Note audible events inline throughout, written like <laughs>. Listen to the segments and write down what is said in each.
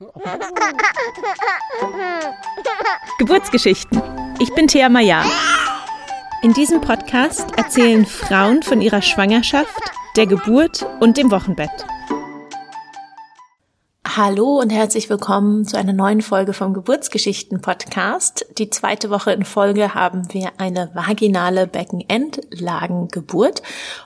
<laughs> Geburtsgeschichten. Ich bin Thea Maya. In diesem Podcast erzählen Frauen von ihrer Schwangerschaft, der Geburt und dem Wochenbett. Hallo und herzlich willkommen zu einer neuen Folge vom Geburtsgeschichten Podcast. Die zweite Woche in Folge haben wir eine vaginale Beckenendlagengeburt.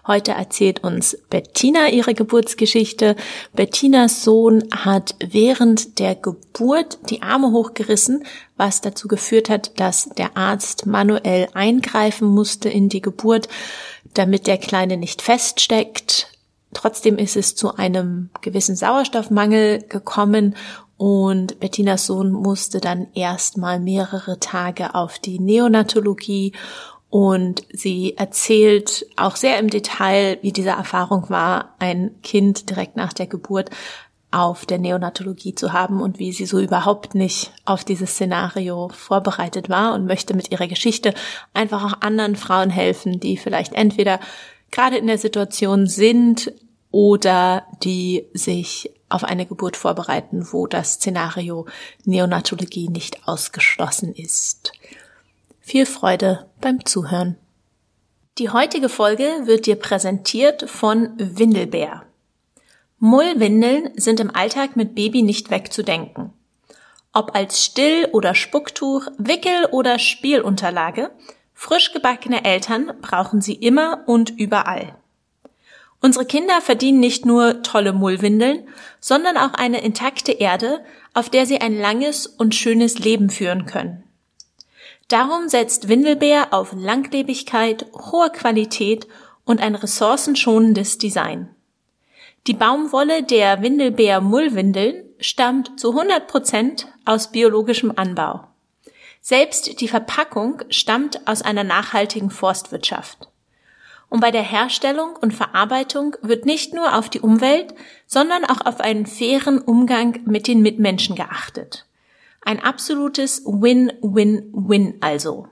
Heute erzählt uns Bettina ihre Geburtsgeschichte. Bettinas Sohn hat während der Geburt die Arme hochgerissen, was dazu geführt hat, dass der Arzt manuell eingreifen musste in die Geburt, damit der Kleine nicht feststeckt. Trotzdem ist es zu einem gewissen Sauerstoffmangel gekommen und Bettinas Sohn musste dann erstmal mehrere Tage auf die Neonatologie und sie erzählt auch sehr im Detail, wie diese Erfahrung war, ein Kind direkt nach der Geburt auf der Neonatologie zu haben und wie sie so überhaupt nicht auf dieses Szenario vorbereitet war und möchte mit ihrer Geschichte einfach auch anderen Frauen helfen, die vielleicht entweder gerade in der Situation sind, oder die sich auf eine Geburt vorbereiten, wo das Szenario Neonatologie nicht ausgeschlossen ist. Viel Freude beim Zuhören. Die heutige Folge wird dir präsentiert von Windelbär. Mullwindeln sind im Alltag mit Baby nicht wegzudenken. Ob als Still- oder Spucktuch, Wickel- oder Spielunterlage, frisch gebackene Eltern brauchen sie immer und überall. Unsere Kinder verdienen nicht nur tolle Mullwindeln, sondern auch eine intakte Erde, auf der sie ein langes und schönes Leben führen können. Darum setzt Windelbär auf Langlebigkeit, hohe Qualität und ein ressourcenschonendes Design. Die Baumwolle der Windelbär Mullwindeln stammt zu 100 Prozent aus biologischem Anbau. Selbst die Verpackung stammt aus einer nachhaltigen Forstwirtschaft. Und bei der Herstellung und Verarbeitung wird nicht nur auf die Umwelt, sondern auch auf einen fairen Umgang mit den Mitmenschen geachtet. Ein absolutes Win-Win-Win also.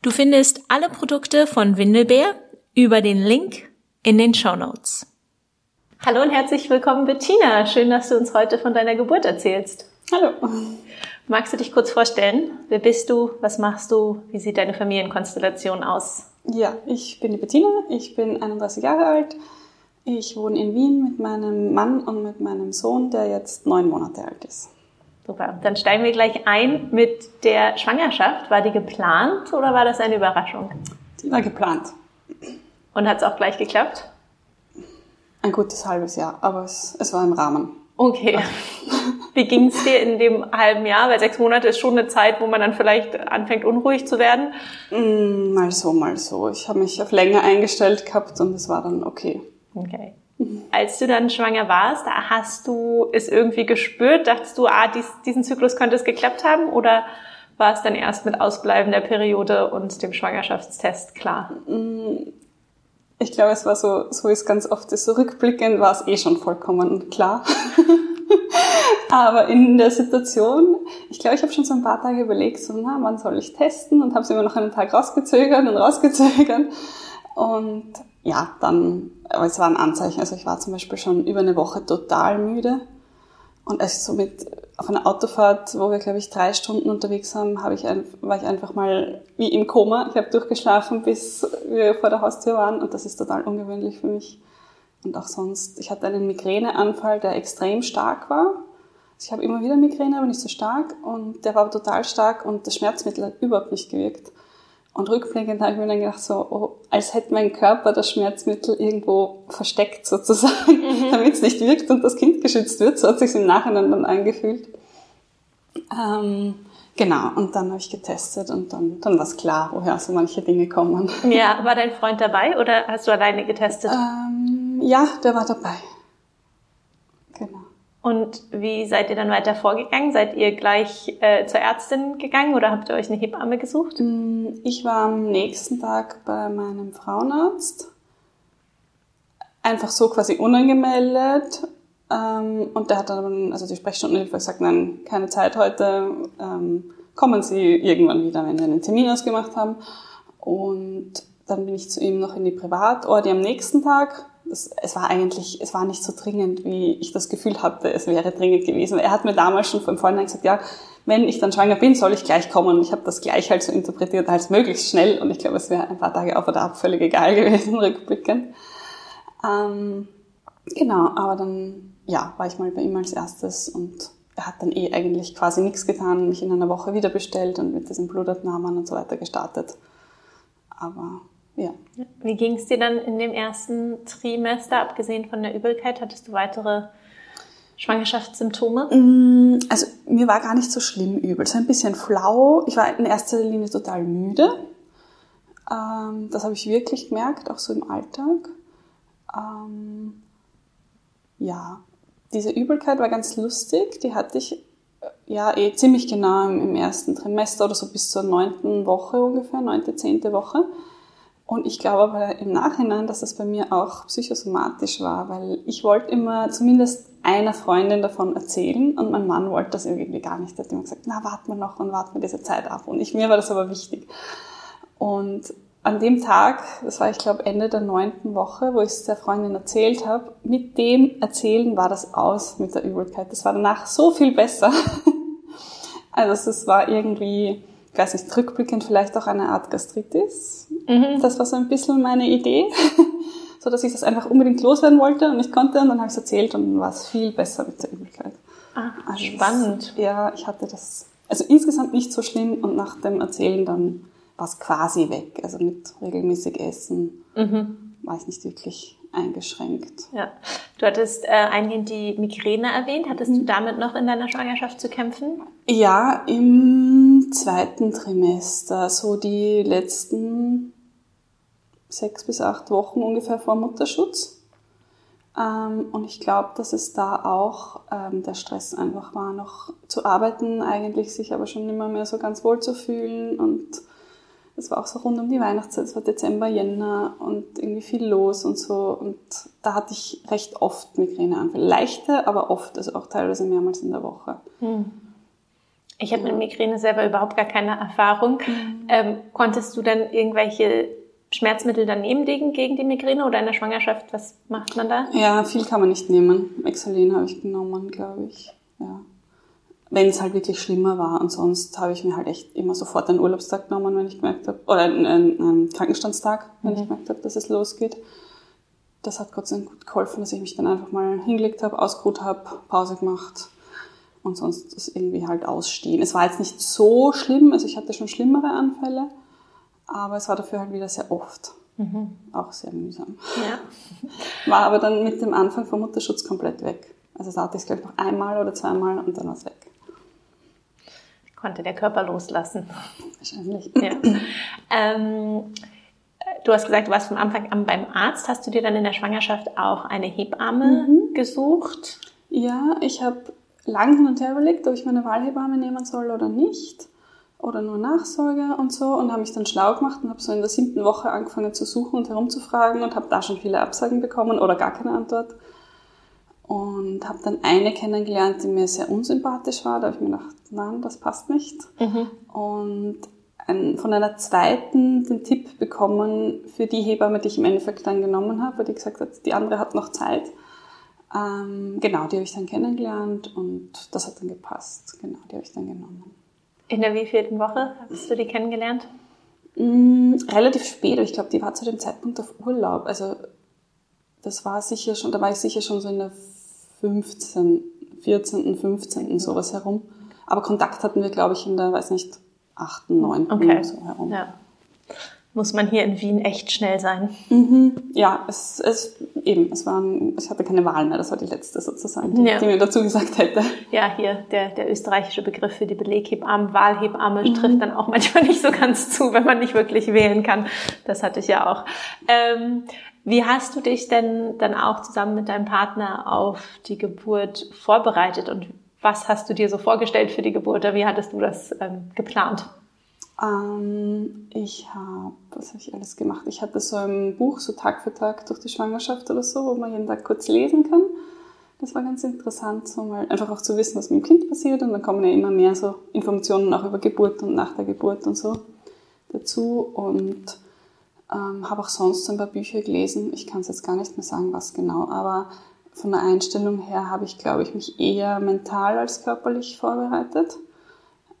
Du findest alle Produkte von Windelbär über den Link in den Show Notes. Hallo und herzlich willkommen, Bettina. Schön, dass du uns heute von deiner Geburt erzählst. Hallo. Magst du dich kurz vorstellen? Wer bist du? Was machst du? Wie sieht deine Familienkonstellation aus? Ja, ich bin die Bettina, ich bin 31 Jahre alt. Ich wohne in Wien mit meinem Mann und mit meinem Sohn, der jetzt neun Monate alt ist. Super. Dann steigen wir gleich ein mit der Schwangerschaft. War die geplant oder war das eine Überraschung? Die war geplant. Und hat es auch gleich geklappt? Ein gutes halbes Jahr, aber es, es war im Rahmen. Okay. <laughs> Wie ging es dir in dem halben Jahr? Weil sechs Monate ist schon eine Zeit, wo man dann vielleicht anfängt, unruhig zu werden. Mm, mal so, mal so. Ich habe mich auf länger eingestellt gehabt und es war dann okay. Okay. Als du dann schwanger warst, hast du es irgendwie gespürt? Dachtest du, ah, dies, diesen Zyklus könnte es geklappt haben? Oder war es dann erst mit Ausbleiben der Periode und dem Schwangerschaftstest klar? Ich glaube, es war so, so ist ganz oft so rückblickend, war es eh schon vollkommen klar. <laughs> Aber in der Situation, ich glaube, ich habe schon so ein paar Tage überlegt, so, na, wann soll ich testen? Und habe es immer noch einen Tag rausgezögert und rausgezögert. Und ja, dann, aber es war ein Anzeichen. Also ich war zum Beispiel schon über eine Woche total müde. Und als ich so mit auf einer Autofahrt, wo wir, glaube ich, drei Stunden unterwegs waren, habe ich war ich einfach mal wie im Koma. Ich habe durchgeschlafen, bis wir vor der Haustür waren und das ist total ungewöhnlich für mich. Und auch sonst, ich hatte einen Migräneanfall, der extrem stark war. Also ich habe immer wieder Migräne, aber nicht so stark und der war total stark und das Schmerzmittel hat überhaupt nicht gewirkt. Und rückblickend habe ich mir dann gedacht, so, oh, als hätte mein Körper das Schmerzmittel irgendwo versteckt sozusagen, mhm. <laughs> damit es nicht wirkt und das Kind geschützt wird. So hat sich im Nachhinein dann angefühlt. Ähm, genau, und dann habe ich getestet und dann, dann war es klar, woher so manche Dinge kommen. Ja, war dein Freund dabei oder hast du alleine getestet? Ähm, ja, der war dabei. Und wie seid ihr dann weiter vorgegangen? Seid ihr gleich äh, zur Ärztin gegangen oder habt ihr euch eine Hebamme gesucht? Mm, ich war am nächsten Tag bei meinem Frauenarzt. Einfach so quasi unangemeldet. Ähm, und der hat dann, also die Sprechstundenhilfe gesagt, nein, keine Zeit heute. Ähm, kommen Sie irgendwann wieder, wenn wir einen Termin ausgemacht haben. Und dann bin ich zu ihm noch in die Privatordi am nächsten Tag das, es war eigentlich, es war nicht so dringend, wie ich das Gefühl hatte, es wäre dringend gewesen. Er hat mir damals schon von vornherein gesagt, ja, wenn ich dann schwanger bin, soll ich gleich kommen. Und ich habe das gleich halt so interpretiert als möglichst schnell. Und ich glaube, es wäre ein paar Tage auf oder ab völlig egal <laughs> gewesen, rückblickend. Ähm, genau, aber dann, ja, war ich mal bei ihm als erstes und er hat dann eh eigentlich quasi nichts getan, mich in einer Woche wieder bestellt und mit diesen Blutabnahmen und so weiter gestartet. Aber ja. Wie ging es dir dann in dem ersten Trimester, abgesehen von der Übelkeit? Hattest du weitere Schwangerschaftssymptome? Mm, also mir war gar nicht so schlimm übel, so ein bisschen flau. Ich war in erster Linie total müde. Ähm, das habe ich wirklich gemerkt, auch so im Alltag. Ähm, ja, diese Übelkeit war ganz lustig. Die hatte ich äh, ja eh ziemlich genau im, ersten Trimester oder so bis zur neunten Woche ungefähr, neunte, zehnte Woche. Und ich glaube aber im Nachhinein, dass das bei mir auch psychosomatisch war, weil ich wollte immer zumindest einer Freundin davon erzählen und mein Mann wollte das irgendwie gar nicht. Er hat immer gesagt, na, warten wir noch und warten wir diese Zeit ab. Und ich, mir war das aber wichtig. Und an dem Tag, das war ich glaube Ende der neunten Woche, wo ich es der Freundin erzählt habe, mit dem Erzählen war das aus mit der Übelkeit. Das war danach so viel besser. <laughs> also es war irgendwie, ich weiß nicht, rückblickend vielleicht auch eine Art Gastritis. Mhm. Das war so ein bisschen meine Idee, <laughs> so dass ich das einfach unbedingt loswerden wollte und ich konnte und dann habe ich es erzählt und dann war es viel besser mit der Übelkeit. Ah, also spannend. Das, ja, ich hatte das, also insgesamt nicht so schlimm und nach dem Erzählen dann war es quasi weg. Also mit regelmäßig Essen mhm. war ich nicht wirklich eingeschränkt. Ja. Du hattest äh, eingehend die Migräne erwähnt. Hattest mhm. du damit noch in deiner Schwangerschaft zu kämpfen? Ja, im zweiten Trimester, so die letzten sechs bis acht Wochen ungefähr vor Mutterschutz. Ähm, und ich glaube, dass es da auch ähm, der Stress einfach war, noch zu arbeiten, eigentlich sich aber schon immer mehr so ganz wohl zu fühlen und es war auch so rund um die Weihnachtszeit, es war Dezember, Jänner und irgendwie viel los und so. Und da hatte ich recht oft Migräneanfälle. Leichte, aber oft, also auch teilweise mehrmals in der Woche. Hm. Ich habe mit Migräne selber überhaupt gar keine Erfahrung. Mhm. Ähm, konntest du dann irgendwelche Schmerzmittel daneben legen gegen die Migräne oder in der Schwangerschaft? Was macht man da? Ja, viel kann man nicht nehmen. Exalen habe ich genommen, glaube ich. Ja wenn es halt wirklich schlimmer war. Und sonst habe ich mir halt echt immer sofort einen Urlaubstag genommen, wenn ich gemerkt habe, oder einen, einen Krankenstandstag, wenn mhm. ich gemerkt habe, dass es losgeht. Das hat Gott sei Dank gut geholfen, dass ich mich dann einfach mal hingelegt habe, ausgeruht habe, Pause gemacht und sonst das irgendwie halt ausstehen. Es war jetzt nicht so schlimm, also ich hatte schon schlimmere Anfälle, aber es war dafür halt wieder sehr oft. Mhm. Auch sehr mühsam. Ja. <laughs> War aber dann mit dem Anfang vom Mutterschutz komplett weg. Also da hatte ich es gleich noch einmal oder zweimal und dann war es weg konnte der Körper loslassen. Wahrscheinlich. Ja. Ähm, du hast gesagt, du warst von Anfang an beim Arzt. Hast du dir dann in der Schwangerschaft auch eine Hebamme mhm. gesucht? Ja, ich habe lange hin und her überlegt, ob ich meine Wahlhebamme nehmen soll oder nicht. Oder nur Nachsorge und so. Und habe mich dann schlau gemacht und habe so in der siebten Woche angefangen zu suchen und herumzufragen und habe da schon viele Absagen bekommen oder gar keine Antwort. Und habe dann eine kennengelernt, die mir sehr unsympathisch war. Da habe ich mir gedacht, nein, das passt nicht. Mhm. Und ein, von einer zweiten den Tipp bekommen für die Hebamme, die ich im Endeffekt dann genommen habe, weil die gesagt hat, die andere hat noch Zeit. Ähm, genau, die habe ich dann kennengelernt und das hat dann gepasst. Genau, die habe ich dann genommen. In der wievielten Woche hast du die kennengelernt? Mm, relativ spät, ich glaube, die war zu dem Zeitpunkt auf Urlaub. Also das war sicher schon, da war ich sicher schon so in der 15, 14., 15. sowas herum. Aber Kontakt hatten wir, glaube ich, in der, weiß nicht, 8., 9. Okay. so herum. Ja. Muss man hier in Wien echt schnell sein. Mhm. Ja, es, es eben, es war, ich hatte keine Wahl mehr, das war die letzte sozusagen, die, ja. die mir dazu gesagt hätte. Ja, hier der, der österreichische Begriff für die Beleghebamme, Wahlhebamme mhm. trifft dann auch manchmal <laughs> nicht so ganz zu, wenn man nicht wirklich wählen kann. Das hatte ich ja auch. Ähm, wie hast du dich denn dann auch zusammen mit deinem Partner auf die Geburt vorbereitet und was hast du dir so vorgestellt für die Geburt oder wie hattest du das ähm, geplant? Ähm, ich habe, was habe ich alles gemacht? Ich hatte so ein Buch, so Tag für Tag durch die Schwangerschaft oder so, wo man jeden Tag kurz lesen kann. Das war ganz interessant, so mal einfach auch zu wissen, was mit dem Kind passiert und dann kommen ja immer mehr so Informationen auch über Geburt und nach der Geburt und so dazu und Ähm, habe auch sonst ein paar Bücher gelesen. Ich kann es jetzt gar nicht mehr sagen, was genau, aber von der Einstellung her habe ich, glaube ich, mich eher mental als körperlich vorbereitet.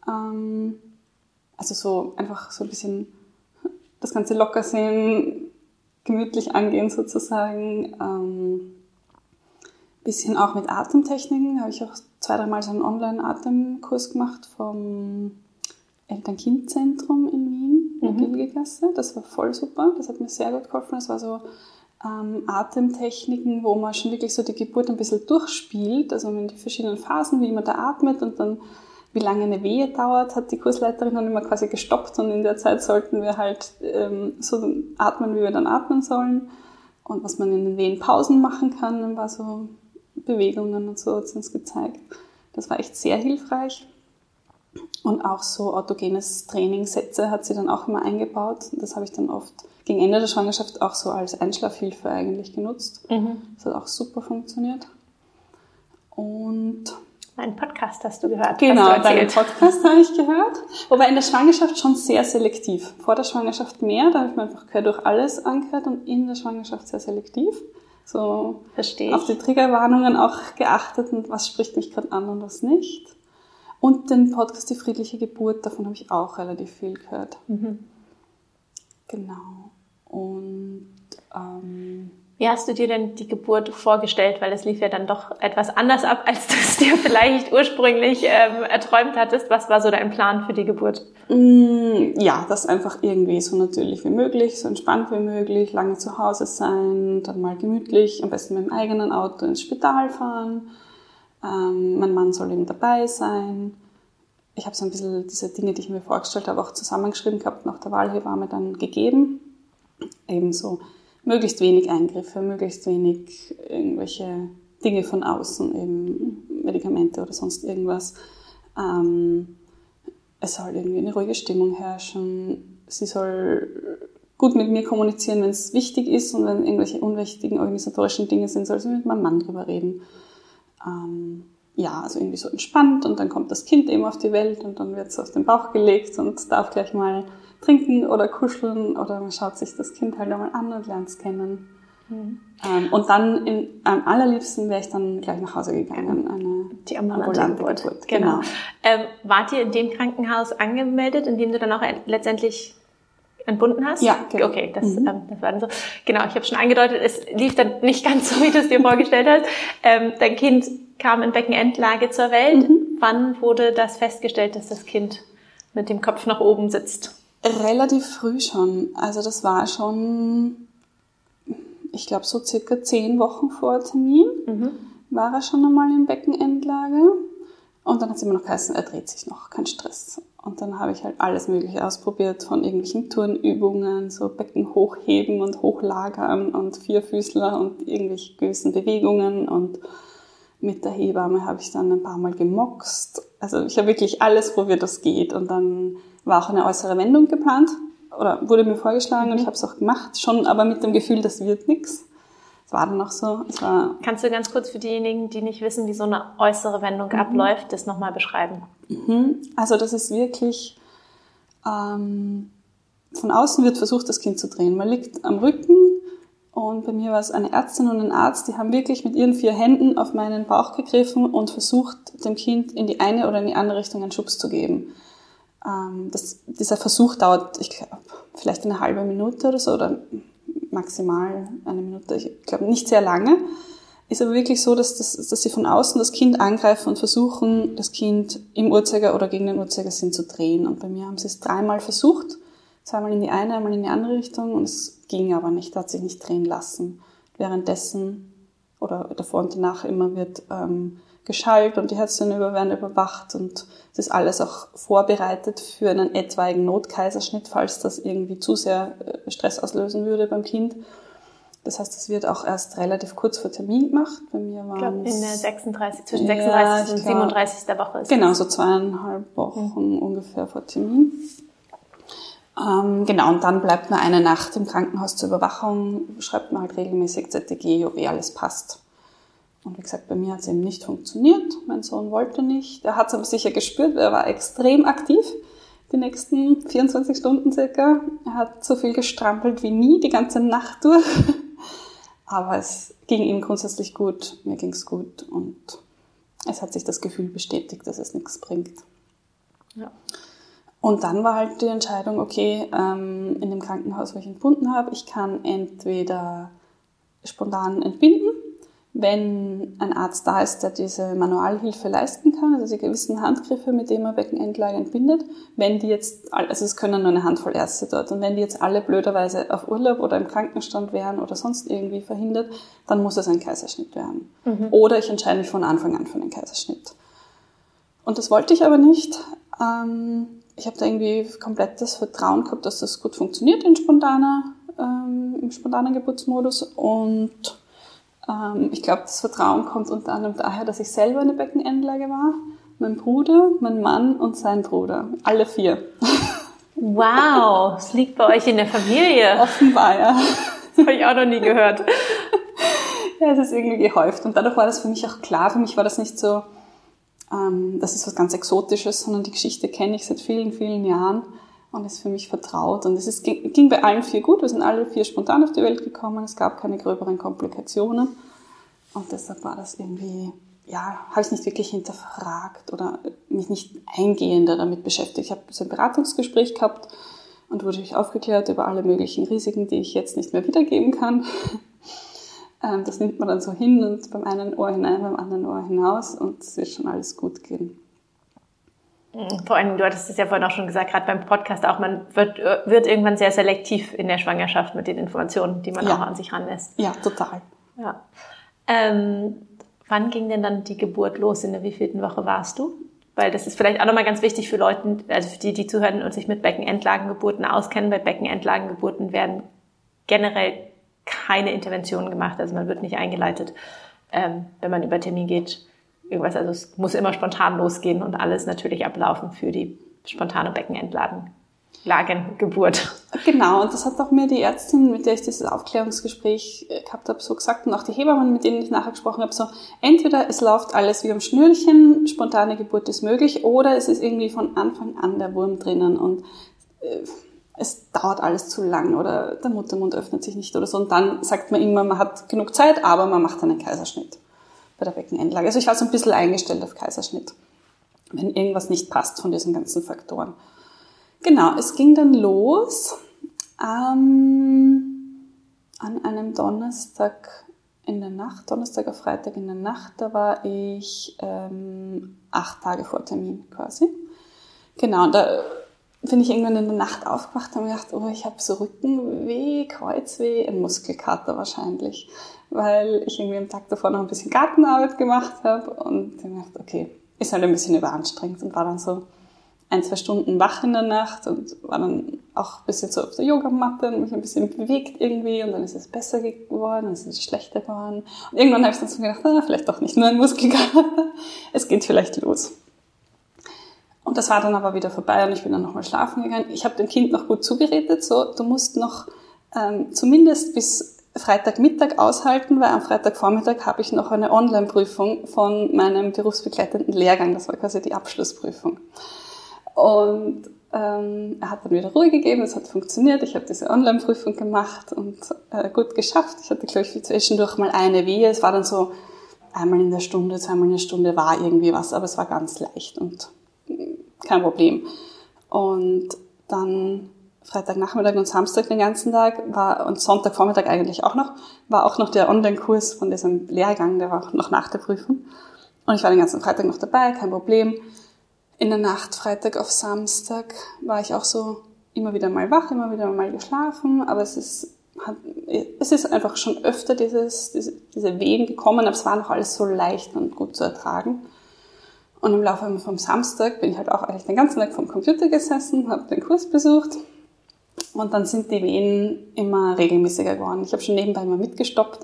Ähm, also so einfach so ein bisschen das Ganze locker sehen, gemütlich angehen sozusagen. Ähm, bisschen auch mit Atemtechniken. Da habe ich auch zwei, dreimal so einen Online-Atemkurs gemacht vom Eltern-Kind-Zentrum in Wien, der mhm. Das war voll super. Das hat mir sehr gut geholfen. Das war so ähm, Atemtechniken, wo man schon wirklich so die Geburt ein bisschen durchspielt, also in die verschiedenen Phasen, wie man da atmet und dann wie lange eine Wehe dauert, hat die Kursleiterin dann immer quasi gestoppt und in der Zeit sollten wir halt ähm, so atmen, wie wir dann atmen sollen und was man in den Wehenpausen machen kann, dann war so Bewegungen und so hat sie uns gezeigt. Das war echt sehr hilfreich. Und auch so autogenes Trainingssätze hat sie dann auch immer eingebaut. Das habe ich dann oft gegen Ende der Schwangerschaft auch so als Einschlafhilfe eigentlich genutzt. Mhm. Das hat auch super funktioniert. Und Meinen Podcast hast du gehört. Genau, du deinen Podcast habe ich gehört. <laughs> Wobei in der Schwangerschaft schon sehr selektiv. Vor der Schwangerschaft mehr, da habe ich mir einfach quer durch alles angehört und in der Schwangerschaft sehr selektiv. So Verstehe auf die Triggerwarnungen auch geachtet und was spricht mich gerade an und was nicht. Und den Podcast Die friedliche Geburt, davon habe ich auch relativ viel gehört. Mhm. Genau. Und ähm, wie hast du dir denn die Geburt vorgestellt? Weil es lief ja dann doch etwas anders ab, als du es dir vielleicht <laughs> ursprünglich ähm, erträumt hattest. Was war so dein Plan für die Geburt? Mm, ja, das einfach irgendwie so natürlich wie möglich, so entspannt wie möglich, lange zu Hause sein, dann mal gemütlich, am besten mit dem eigenen Auto ins Spital fahren. Ähm, mein Mann soll eben dabei sein. Ich habe so ein bisschen diese Dinge, die ich mir vorgestellt habe, auch zusammengeschrieben gehabt, nach der Wahlhebamme dann gegeben. Ebenso möglichst wenig Eingriffe, möglichst wenig irgendwelche Dinge von außen, eben Medikamente oder sonst irgendwas. Ähm, es soll irgendwie eine ruhige Stimmung herrschen. Sie soll gut mit mir kommunizieren, wenn es wichtig ist und wenn irgendwelche unwichtigen organisatorischen Dinge sind, soll sie mit meinem Mann drüber reden. Ähm, ja, also irgendwie so entspannt und dann kommt das Kind eben auf die Welt und dann wird es auf den Bauch gelegt und darf gleich mal trinken oder kuscheln oder man schaut sich das Kind halt einmal an und lernt es kennen. Mhm. Ähm, und dann in, am allerliebsten wäre ich dann gleich nach Hause gegangen. Eine die ambulante. Geburt. Genau. genau. Ähm, wart ihr in dem Krankenhaus angemeldet, in dem du dann auch letztendlich entbunden hast? Ja, genau. Okay, das, mhm. ähm, das war dann so. Genau, ich habe schon angedeutet, es lief dann nicht ganz so, wie du es dir vorgestellt hast. Ähm, dein Kind kam in Beckenendlage zur Welt. Mhm. Wann wurde das festgestellt, dass das Kind mit dem Kopf nach oben sitzt? Relativ früh schon. Also das war schon, ich glaube so circa zehn Wochen vor Termin, mhm. war er schon einmal in Beckenendlage. Und dann hat es immer noch geheißen, er dreht sich noch, kein Stress. Und dann habe ich halt alles Mögliche ausprobiert, von irgendwelchen Turnübungen, so Becken hochheben und hochlagern und Vierfüßler und irgendwelche gewissen Bewegungen. Und mit der Hebamme habe ich dann ein paar Mal gemoxt. Also ich habe wirklich alles probiert, das geht. Und dann war auch eine äußere Wendung geplant oder wurde mir vorgeschlagen mhm. und ich habe es auch gemacht, schon aber mit dem Gefühl, das wird nichts. Es war dann auch so. Kannst du ganz kurz für diejenigen, die nicht wissen, wie so eine äußere Wendung mhm. abläuft, das nochmal beschreiben? Mhm. Also das ist wirklich, ähm, von außen wird versucht, das Kind zu drehen. Man liegt am Rücken und bei mir war es eine Ärztin und ein Arzt, die haben wirklich mit ihren vier Händen auf meinen Bauch gegriffen und versucht, dem Kind in die eine oder in die andere Richtung einen Schubs zu geben. Ähm, das, dieser Versuch dauert, ich glaube, vielleicht eine halbe Minute oder so oder maximal eine Minute, ich glaube nicht sehr lange. Ist aber wirklich so, dass, das, dass sie von außen das Kind angreifen und versuchen, das Kind im Uhrzeiger oder gegen den Uhrzeigersinn zu drehen. Und bei mir haben sie es dreimal versucht, zweimal in die eine, einmal in die andere Richtung und es ging aber nicht, hat sich nicht drehen lassen. Währenddessen oder davor und danach immer wird ähm, geschallt und die Herztöne werden überwacht und es ist alles auch vorbereitet für einen etwaigen Notkaiserschnitt, falls das irgendwie zu sehr äh, Stress auslösen würde beim Kind. Das heißt, es wird auch erst relativ kurz vor Termin gemacht. Bei mir war ich glaube, in der 36, zwischen 36 ja, und 37. Der Woche ist Genau, so zweieinhalb Wochen mhm. ungefähr vor Termin. Ähm, genau, und dann bleibt man eine Nacht im Krankenhaus zur Überwachung, schreibt man halt regelmäßig ZTG, ob eh alles passt. Und wie gesagt, bei mir hat es eben nicht funktioniert. Mein Sohn wollte nicht. Er hat es aber sicher gespürt, er war extrem aktiv. die nächsten 24 Stunden circa. Er hat so viel gestrampelt wie nie, die ganze Nacht durch. <laughs> Aber es ging ihm grundsätzlich gut, mir ging es gut und es hat sich das Gefühl bestätigt, dass es nichts bringt. Ja. Und dann war halt die Entscheidung, okay, ähm, in dem Krankenhaus, wo ich entbunden habe, ich kann entweder spontan entbinden wenn ein Arzt da ist, der diese Manualhilfe leisten kann, also die gewissen Handgriffe, mit denen man Beckenendlage entbindet, wenn die jetzt, also es können nur eine Handvoll Ärzte dort, und wenn die jetzt alle blöderweise auf Urlaub oder im Krankenstand wären oder sonst irgendwie verhindert, dann muss es ein Kaiserschnitt werden. Mhm. Oder ich entscheide mich von Anfang an für einen Kaiserschnitt. Und das wollte ich aber nicht. Ähm, ich habe da irgendwie komplettes Vertrauen gehabt, dass das gut funktioniert in spontaner, ähm, im spontanen Geburtsmodus und ich glaube, das Vertrauen kommt unter anderem daher, dass ich selber eine Beckenendlage war, mein Bruder, mein Mann und sein Bruder. Alle vier. Wow, es liegt bei euch in der Familie. <laughs> Offenbar, ja. Das habe ich auch noch nie gehört. ja, es ist irgendwie gehäuft. Und dadurch war das für mich auch klar. Für mich war das nicht so, ähm, das ist was ganz Exotisches, sondern die Geschichte kenne ich seit vielen, vielen Jahren und ist für mich vertraut. Und es ist, ging, bei allen vier gut. Wir sind alle vier spontan auf die Welt gekommen. Es gab keine gröberen Komplikationen. Und deshalb war das irgendwie, ja, habe ich nicht wirklich hinterfragt oder mich nicht eingehender damit beschäftigt. Ich habe so ein Beratungsgespräch gehabt und wurde ich aufgeklärt über alle möglichen Risiken, die ich jetzt nicht mehr wiedergeben kann. <laughs> Ähm, das nimmt man dann so hin und beim einen Ohr hinein, beim anderen Ohr hinaus und es wird schon alles gut gehen. Vor allem, du hattest es ja vorhin auch schon gesagt, gerade beim Podcast auch, man wird, wird irgendwann sehr selektiv in der Schwangerschaft mit den Informationen, die man ja. auch an sich ranlässt. Ja, total. Ja. Ähm, wann ging denn dann die Geburt los? In der wievielten Woche warst du? Weil das ist vielleicht auch nochmal ganz wichtig für Leute, also für die, die zuhören und sich mit Beckenendlagengeburten auskennen. Bei Beckenendlagengeburten werden generell keine Interventionen gemacht, also man wird nicht eingeleitet, ähm, wenn man über Termin geht irgendwas. Also es muss immer spontan losgehen und alles natürlich ablaufen für die spontane Beckenentladen. Lagengeburt. Genau, und das hat auch mir die Ärztin, mit der ich dieses Aufklärungsgespräch äh, gehabt habe, so gesagt und auch die Hebammen, mit denen ich nachher gesprochen habe, so entweder es läuft alles wie am Schnürchen, spontane Geburt ist möglich, oder es ist irgendwie von Anfang an der Wurm drinnen und äh, es dauert alles zu lang oder der Muttermund öffnet sich nicht oder so. Und dann sagt man immer, man hat genug Zeit, aber man macht einen Kaiserschnitt bei der Beckenendlage. Also ich war so ein bisschen eingestellt auf Kaiserschnitt, wenn irgendwas nicht passt von diesen ganzen Faktoren. Genau, es ging dann los ähm, an einem Donnerstag in der Nacht, Donnerstag auf Freitag in der Nacht, da war ich ähm, acht Tage vor Termin quasi. Genau, da bin ich irgendwann in der Nacht aufgewacht und habe gedacht, oh, ich habe so Rückenweh, Kreuzweh, ein Muskelkater wahrscheinlich weil ich irgendwie am Tag davor noch ein bisschen Gartenarbeit gemacht habe und dann dachte, okay, ist halt ein bisschen überanstrengend und war dann so ein, zwei Stunden wach in der Nacht und war dann auch ein bisschen so auf der Yogamatte und mich ein bisschen bewegt irgendwie und dann ist es besser geworden, dann ist es schlechter geworden. Und irgendwann habe ich dann so gedacht, ah, vielleicht doch nicht nur ein Muskelkater, es geht vielleicht los. Und das war dann aber wieder vorbei und ich bin dann nochmal schlafen gegangen. Ich habe dem Kind noch gut zugeredet, so, du musst noch ähm, zumindest bis Freitagmittag aushalten, weil am Freitagvormittag habe ich noch eine Online-Prüfung von meinem berufsbegleitenden Lehrgang. Das war quasi die Abschlussprüfung. Und ähm, er hat dann wieder Ruhe gegeben, es hat funktioniert. Ich habe diese Online-Prüfung gemacht und äh, gut geschafft. Ich hatte, glaube ich, zwischendurch mal eine Wehe. Es war dann so einmal in der Stunde, zweimal in der Stunde war irgendwie was, aber es war ganz leicht und kein Problem. Und dann Freitagnachmittag und Samstag den ganzen Tag war und Sonntagvormittag eigentlich auch noch, war auch noch der Online-Kurs von diesem Lehrgang, der war auch noch nach der Prüfung. Und ich war den ganzen Freitag noch dabei, kein Problem. In der Nacht, Freitag auf Samstag, war ich auch so immer wieder mal wach, immer wieder mal geschlafen, aber es ist, hat, es ist einfach schon öfter dieses, diese, diese Wehen gekommen, aber es war noch alles so leicht und gut zu ertragen. Und im Laufe vom Samstag bin ich halt auch eigentlich den ganzen Tag vom Computer gesessen, habe den Kurs besucht und dann sind die Wehen immer regelmäßiger geworden. Ich habe schon nebenbei immer mitgestoppt,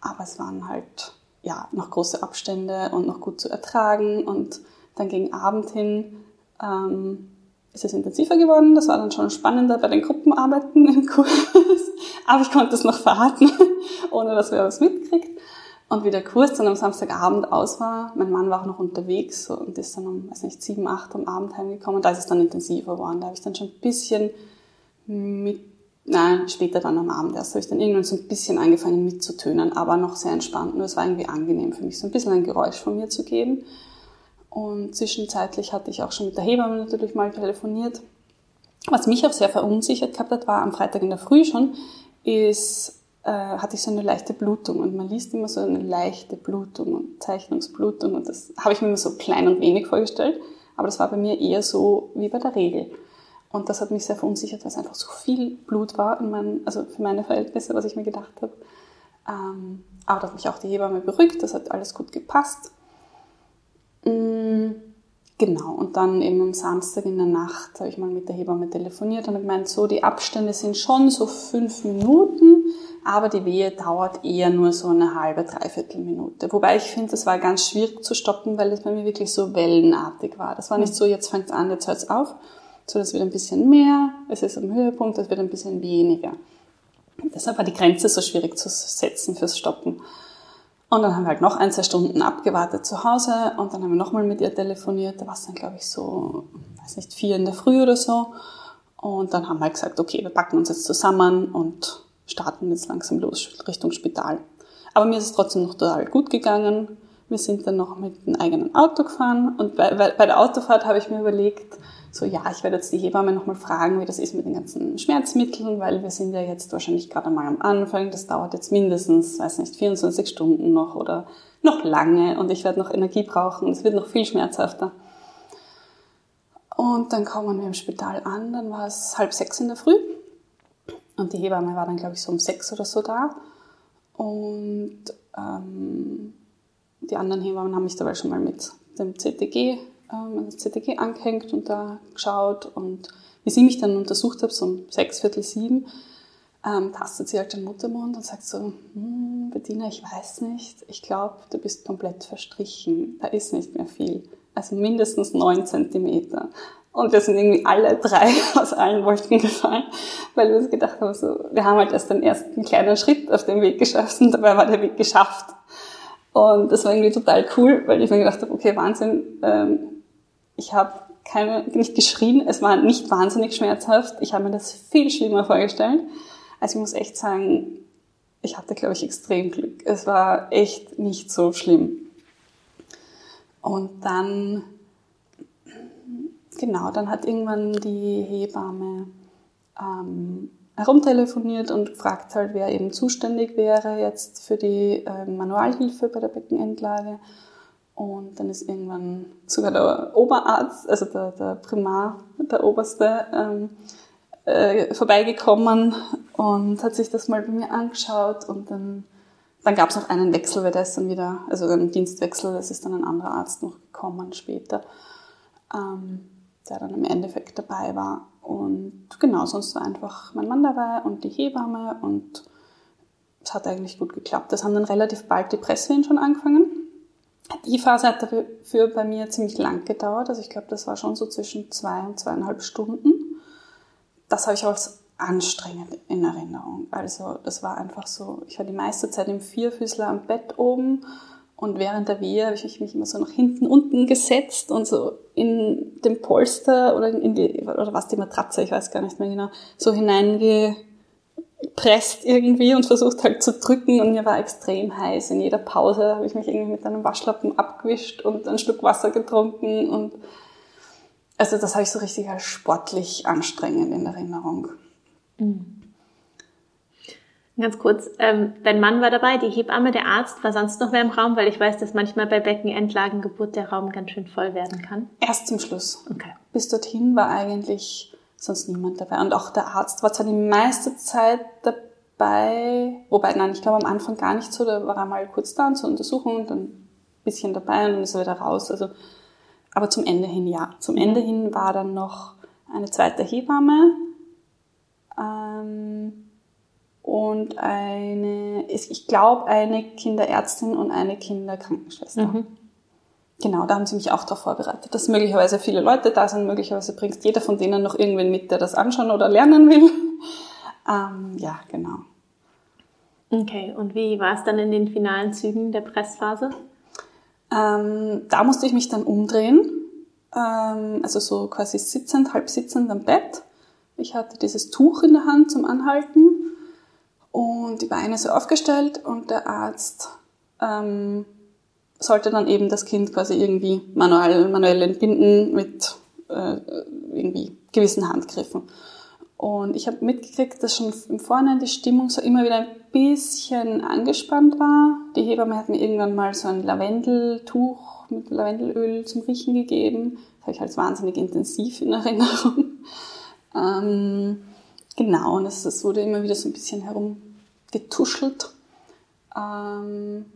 aber es waren halt ja noch große Abstände und noch gut zu ertragen. Und dann gegen Abend hin ähm, ist es intensiver geworden. Das war dann schon spannender bei den Gruppenarbeiten im Kurs. <laughs> aber ich konnte es noch verraten, <laughs> ohne dass wer was mitkriegt. Und wie der Kurs dann am Samstagabend aus war, mein Mann war auch noch unterwegs und ist dann um, weiß nicht, sieben, acht am Abend heimgekommen. Da ist es dann intensiver geworden. Da habe ich dann schon ein bisschen mit, nein, später dann am Abend erst, habe ich dann irgendwann so ein bisschen angefangen mitzutönen, aber noch sehr entspannt. Nur es war irgendwie angenehm für mich, so ein bisschen ein Geräusch von mir zu geben. Und zwischenzeitlich hatte ich auch schon mit der Hebamme natürlich mal telefoniert. Was mich auch sehr verunsichert gehabt hat, war am Freitag in der Früh schon, ist, hatte ich so eine leichte Blutung und man liest immer so eine leichte Blutung und Zeichnungsblutung und das habe ich mir immer so klein und wenig vorgestellt, aber das war bei mir eher so wie bei der Regel. Und das hat mich sehr verunsichert, weil es einfach so viel Blut war, in meinen, also für meine Verhältnisse, was ich mir gedacht habe. Ähm, aber da hat mich auch die Hebamme beruhigt, das hat alles gut gepasst. Mm, genau, und dann eben am Samstag in der Nacht habe ich mal mit der Hebamme telefoniert und gemeint, so die Abstände sind schon so fünf Minuten, aber die Wehe dauert eher nur so eine halbe, dreiviertel Minute. Wobei ich finde, das war ganz schwierig zu stoppen, weil es bei mir wirklich so wellenartig war. Das war nicht so, jetzt fängt es an, jetzt hört es auf, so das wird ein bisschen mehr, es ist am Höhepunkt, das wird ein bisschen weniger. Deshalb war die Grenze so schwierig zu setzen fürs Stoppen. Und dann haben wir halt noch ein, zwei Stunden abgewartet zu Hause und dann haben wir nochmal mit ihr telefoniert. Da war es dann, glaube ich, so, weiß nicht, vier in der Früh oder so. Und dann haben wir halt gesagt, okay, wir packen uns jetzt zusammen und starten jetzt langsam los Richtung Spital. Aber mir ist es trotzdem noch total gut gegangen. Wir sind dann noch mit einem eigenen Auto gefahren und bei, bei der Autofahrt habe ich mir überlegt, so, ja, ich werde jetzt die Hebamme nochmal fragen, wie das ist mit den ganzen Schmerzmitteln, weil wir sind ja jetzt wahrscheinlich gerade mal am Anfang. Das dauert jetzt mindestens, weiß nicht, 24 Stunden noch oder noch lange und ich werde noch Energie brauchen. Es wird noch viel schmerzhafter. Und dann kommen wir im Spital an, dann war es halb sechs in der Früh und die Hebamme war dann, glaube ich, so um sechs oder so da. Und ähm, die anderen Hebammen haben mich dabei schon mal mit dem CTG ähm, CTG angehängt und da geschaut und wie sie mich dann untersucht hat, so um sechs, viertel sieben, ähm, tastet sie halt den Muttermund und sagt so, hm, Bettina, ich weiß nicht, ich glaube, du bist komplett verstrichen, da ist nicht mehr viel. Also mindestens neun Zentimeter. Und wir sind irgendwie alle drei <laughs> aus allen Wolken gefallen, weil wir uns gedacht haben, so, wir haben halt erst den ersten kleinen Schritt auf dem Weg geschafft und dabei war der Weg geschafft. Und das war irgendwie total cool, weil ich mir gedacht habe, okay, Wahnsinn, ähm, ich habe keine, nicht geschrien, es war nicht wahnsinnig schmerzhaft. Ich habe mir das viel schlimmer vorgestellt. Also ich muss echt sagen, ich hatte, glaube ich, extrem Glück. Es war echt nicht so schlimm. Und dann, genau, dann hat irgendwann die Hebamme ähm, herumtelefoniert und gefragt halt, wer eben zuständig wäre jetzt für die äh, Manualhilfe bei der Beckenendlage. Und dann ist irgendwann sogar der Oberarzt, also der, der Primar, der Oberste, ähm, äh, vorbeigekommen und hat sich das mal bei mir angeschaut und dann, dann gab es noch einen Wechsel, weil der ist dann wieder, also einen Dienstwechsel, das ist dann ein anderer Arzt noch gekommen später, ähm, der dann im Endeffekt dabei war. Und genau, sonst war einfach mein Mann dabei und die Hebamme und es hat eigentlich gut geklappt. Das haben dann relativ bald die Presswehen schon angefangen. Die Phase hat dafür bei mir ziemlich lang gedauert. Also ich glaube, das war schon so zwischen zwei und zweieinhalb Stunden. Das habe ich als anstrengend in Erinnerung. Also das war einfach so, ich war die meiste Zeit im Vierfüßler am Bett oben und während der Wehe habe ich mich immer so nach hinten unten gesetzt und so in den Polster oder in die, oder was die Matratze, ich weiß gar nicht mehr genau, so hineinge presst irgendwie und versucht halt zu drücken und mir war extrem heiß. In jeder Pause habe ich mich irgendwie mit einem Waschlappen abgewischt und ein Stück Wasser getrunken und also das habe ich so richtig als sportlich anstrengend in Erinnerung. Mhm. Ganz kurz, ähm, dein Mann war dabei, die Hebamme, der Arzt, war sonst noch wer im Raum, weil ich weiß, dass manchmal bei Beckenendlagen Geburt der Raum ganz schön voll werden kann. Erst zum Schluss. Okay. Bis dorthin war eigentlich sonst niemand dabei. Und auch der Arzt war zwar die meiste Zeit dabei, wobei, nein, ich glaube am Anfang gar nicht so, da war er mal kurz da zur Untersuchung und dann ein bisschen dabei und dann ist er wieder raus. Also, aber zum Ende hin ja. Zum Ende hin war dann noch eine zweite Hebamme ähm, und eine, ich glaube, eine Kinderärztin und eine Kinderkrankenschwester. Mhm. Genau, da haben sie mich auch darauf vorbereitet, dass möglicherweise viele Leute da sind, möglicherweise bringt jeder von denen noch irgendwen mit, der das anschauen oder lernen will. <laughs> ähm, ja, genau. Okay, und wie war es dann in den finalen Zügen der Pressphase? Ähm, da musste ich mich dann umdrehen, ähm, also so quasi sitzend, halb sitzend am Bett. Ich hatte dieses Tuch in der Hand zum Anhalten und die Beine so aufgestellt und der Arzt ähm, sollte dann eben das Kind quasi irgendwie manuell, manuell entbinden mit äh, irgendwie gewissen Handgriffen. Und ich habe mitgekriegt, dass schon im Vorhinein die Stimmung so immer wieder ein bisschen angespannt war. Die Hebamme hat mir irgendwann mal so ein Lavendeltuch mit Lavendelöl zum Riechen gegeben. Das habe ich als wahnsinnig intensiv in Erinnerung. Ähm, genau, und es, wurde immer wieder so ein bisschen herumgetuschelt. Ähm,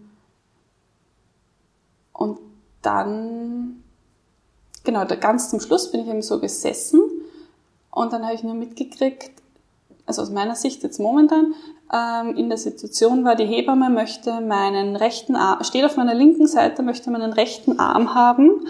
und dann, genau, ganz zum Schluss bin ich eben so gesessen und dann habe ich nur mitgekriegt, also aus meiner Sicht jetzt momentan, ähm, in der Situation war, die Hebamme möchte meinen rechten Arm, steht auf meiner linken Seite, möchte meinen rechten Arm haben,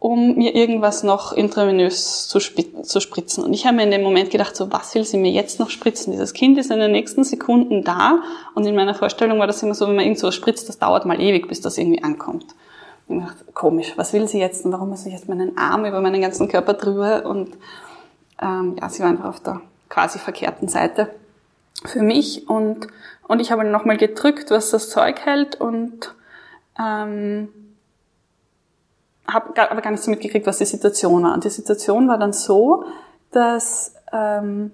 um mir irgendwas noch intravenös zu, spritzen. Und ich habe mir in dem Moment gedacht, so, was will sie mir jetzt noch spritzen? Dieses Kind ist in den nächsten Sekunden da. Und in meiner Vorstellung war das immer so, wenn man irgend so spritzt, das dauert mal ewig, bis das irgendwie ankommt. Und ich dachte, komisch, was will sie jetzt und warum muss ich jetzt meinen Arm über meinen ganzen Körper drüber? Und ähm, ja, sie war einfach auf der quasi verkehrten Seite für mich. Und, und ich habe nochmal gedrückt, was das Zeug hält und ähm, habe aber gar nicht so mitgekriegt, was die Situation war. Und die Situation war dann so, dass ähm,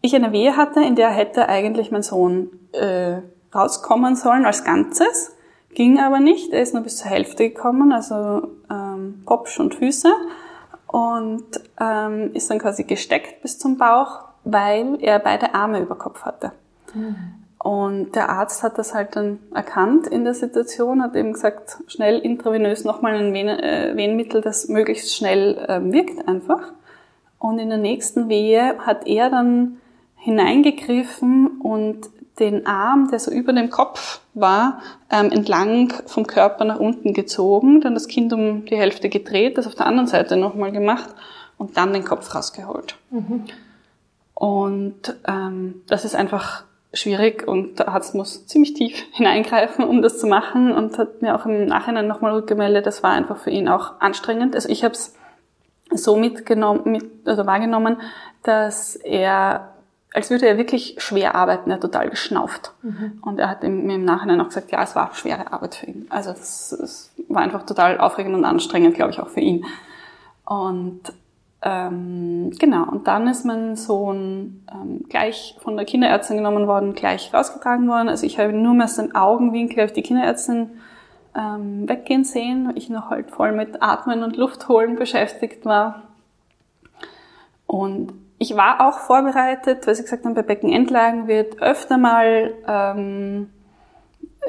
ich eine Wehe hatte, in der hätte eigentlich mein Sohn äh, rauskommen sollen als Ganzes. Ging aber nicht. Er ist nur bis zur Hälfte gekommen, also ähm, Kopf und Füße. Und ähm, ist dann quasi gesteckt bis zum Bauch, weil er beide Arme über Kopf hatte. Mhm. Und der Arzt hat das halt dann erkannt in der Situation, hat eben gesagt, schnell intravenös nochmal ein Ven äh, Venenmittel, das möglichst schnell äh, wirkt einfach. Und in der nächsten Wehe hat er dann hineingegriffen und den Arm, der so über dem Kopf war, ähm, entlang vom Körper nach unten gezogen, dann das Kind um die Hälfte gedreht, das auf der anderen Seite nochmal gemacht und dann den Kopf rausgeholt. Mhm. Und ähm, das ist einfach schwierig und der Arzt muss ziemlich tief <laughs> hineingreifen, um das zu machen und hat mir auch im Nachhinein nochmal rückgemeldet, das war einfach für ihn auch anstrengend. Also ich habe es so mitgenommen, mit, also wahrgenommen, dass er als würde er wirklich schwer arbeiten, er hat total geschnauft. Mhm. Und er hat mir im Nachhinein auch gesagt, ja, es war schwere Arbeit für ihn. Also das, das war einfach total aufregend und anstrengend, glaube ich, auch für ihn. Und ähm, genau, und dann ist mein Sohn ähm, gleich von der Kinderärztin genommen worden, gleich rausgetragen worden. Also ich habe nur mehr aus dem Augenwinkel auf die Kinderärztin ähm, weggehen sehen, weil ich noch halt voll mit Atmen und Luft holen beschäftigt war. Und ich war auch vorbereitet, weil Sie gesagt haben, bei Beckenendlagen wird öfter mal ähm,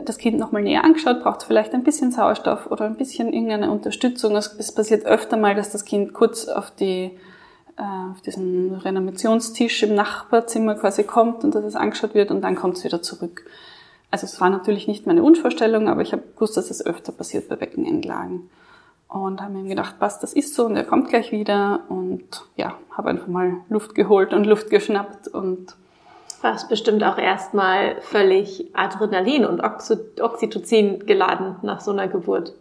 das Kind nochmal näher angeschaut, braucht vielleicht ein bisschen Sauerstoff oder ein bisschen irgendeine Unterstützung. Es passiert öfter mal, dass das Kind kurz auf die äh, auf diesen Reanimationstisch im Nachbarzimmer quasi kommt und dass es angeschaut wird und dann kommt es wieder zurück. Also es war natürlich nicht meine Wunschvorstellung, aber ich habe gewusst, dass es öfter passiert bei Beckenendlagen und habe mir gedacht, passt, das ist so und er kommt gleich wieder und ja, habe einfach mal Luft geholt und Luft geschnappt und warst bestimmt auch erstmal völlig Adrenalin und Oxytocin geladen nach so einer Geburt.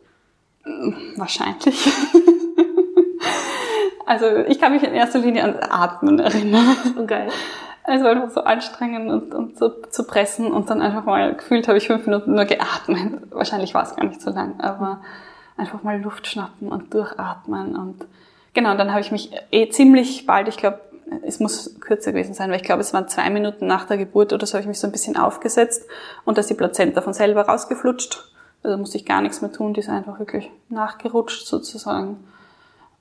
Wahrscheinlich. <laughs> also ich kann mich in erster Linie an Atmen erinnern. Okay. Also einfach so anstrengend und, und so zu pressen und dann einfach mal gefühlt habe ich fünf Minuten nur geatmet. Wahrscheinlich war es gar nicht so lang, aber einfach mal Luft schnappen und durchatmen und genau, dann habe ich mich eh ziemlich bald, ich glaube, es muss kürzer gewesen sein, weil ich glaube, es waren zwei Minuten nach der Geburt oder so, habe ich mich so ein bisschen aufgesetzt und da ist die Plazenta von selber rausgeflutscht. Also musste ich gar nichts mehr tun, die ist einfach wirklich nachgerutscht sozusagen.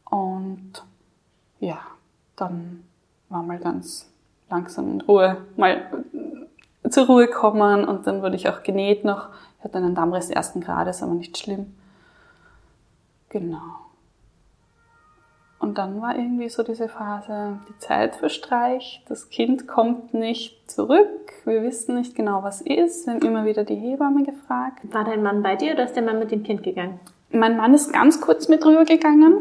Und ja, dann war mal ganz langsam in Ruhe, mal zur Ruhe kommen und dann wurde ich auch genäht noch. Ich hatte einen Dammriss ersten Grades, aber nicht schlimm. Genau. Und dann war irgendwie so diese Phase, die Zeit verstreicht, das Kind kommt nicht zurück, wir wissen nicht genau, was ist, wir haben immer wieder die Hebamme gefragt. War dein Mann bei dir oder ist der Mann mit dem Kind gegangen? Mein Mann ist ganz kurz mit rüber gegangen,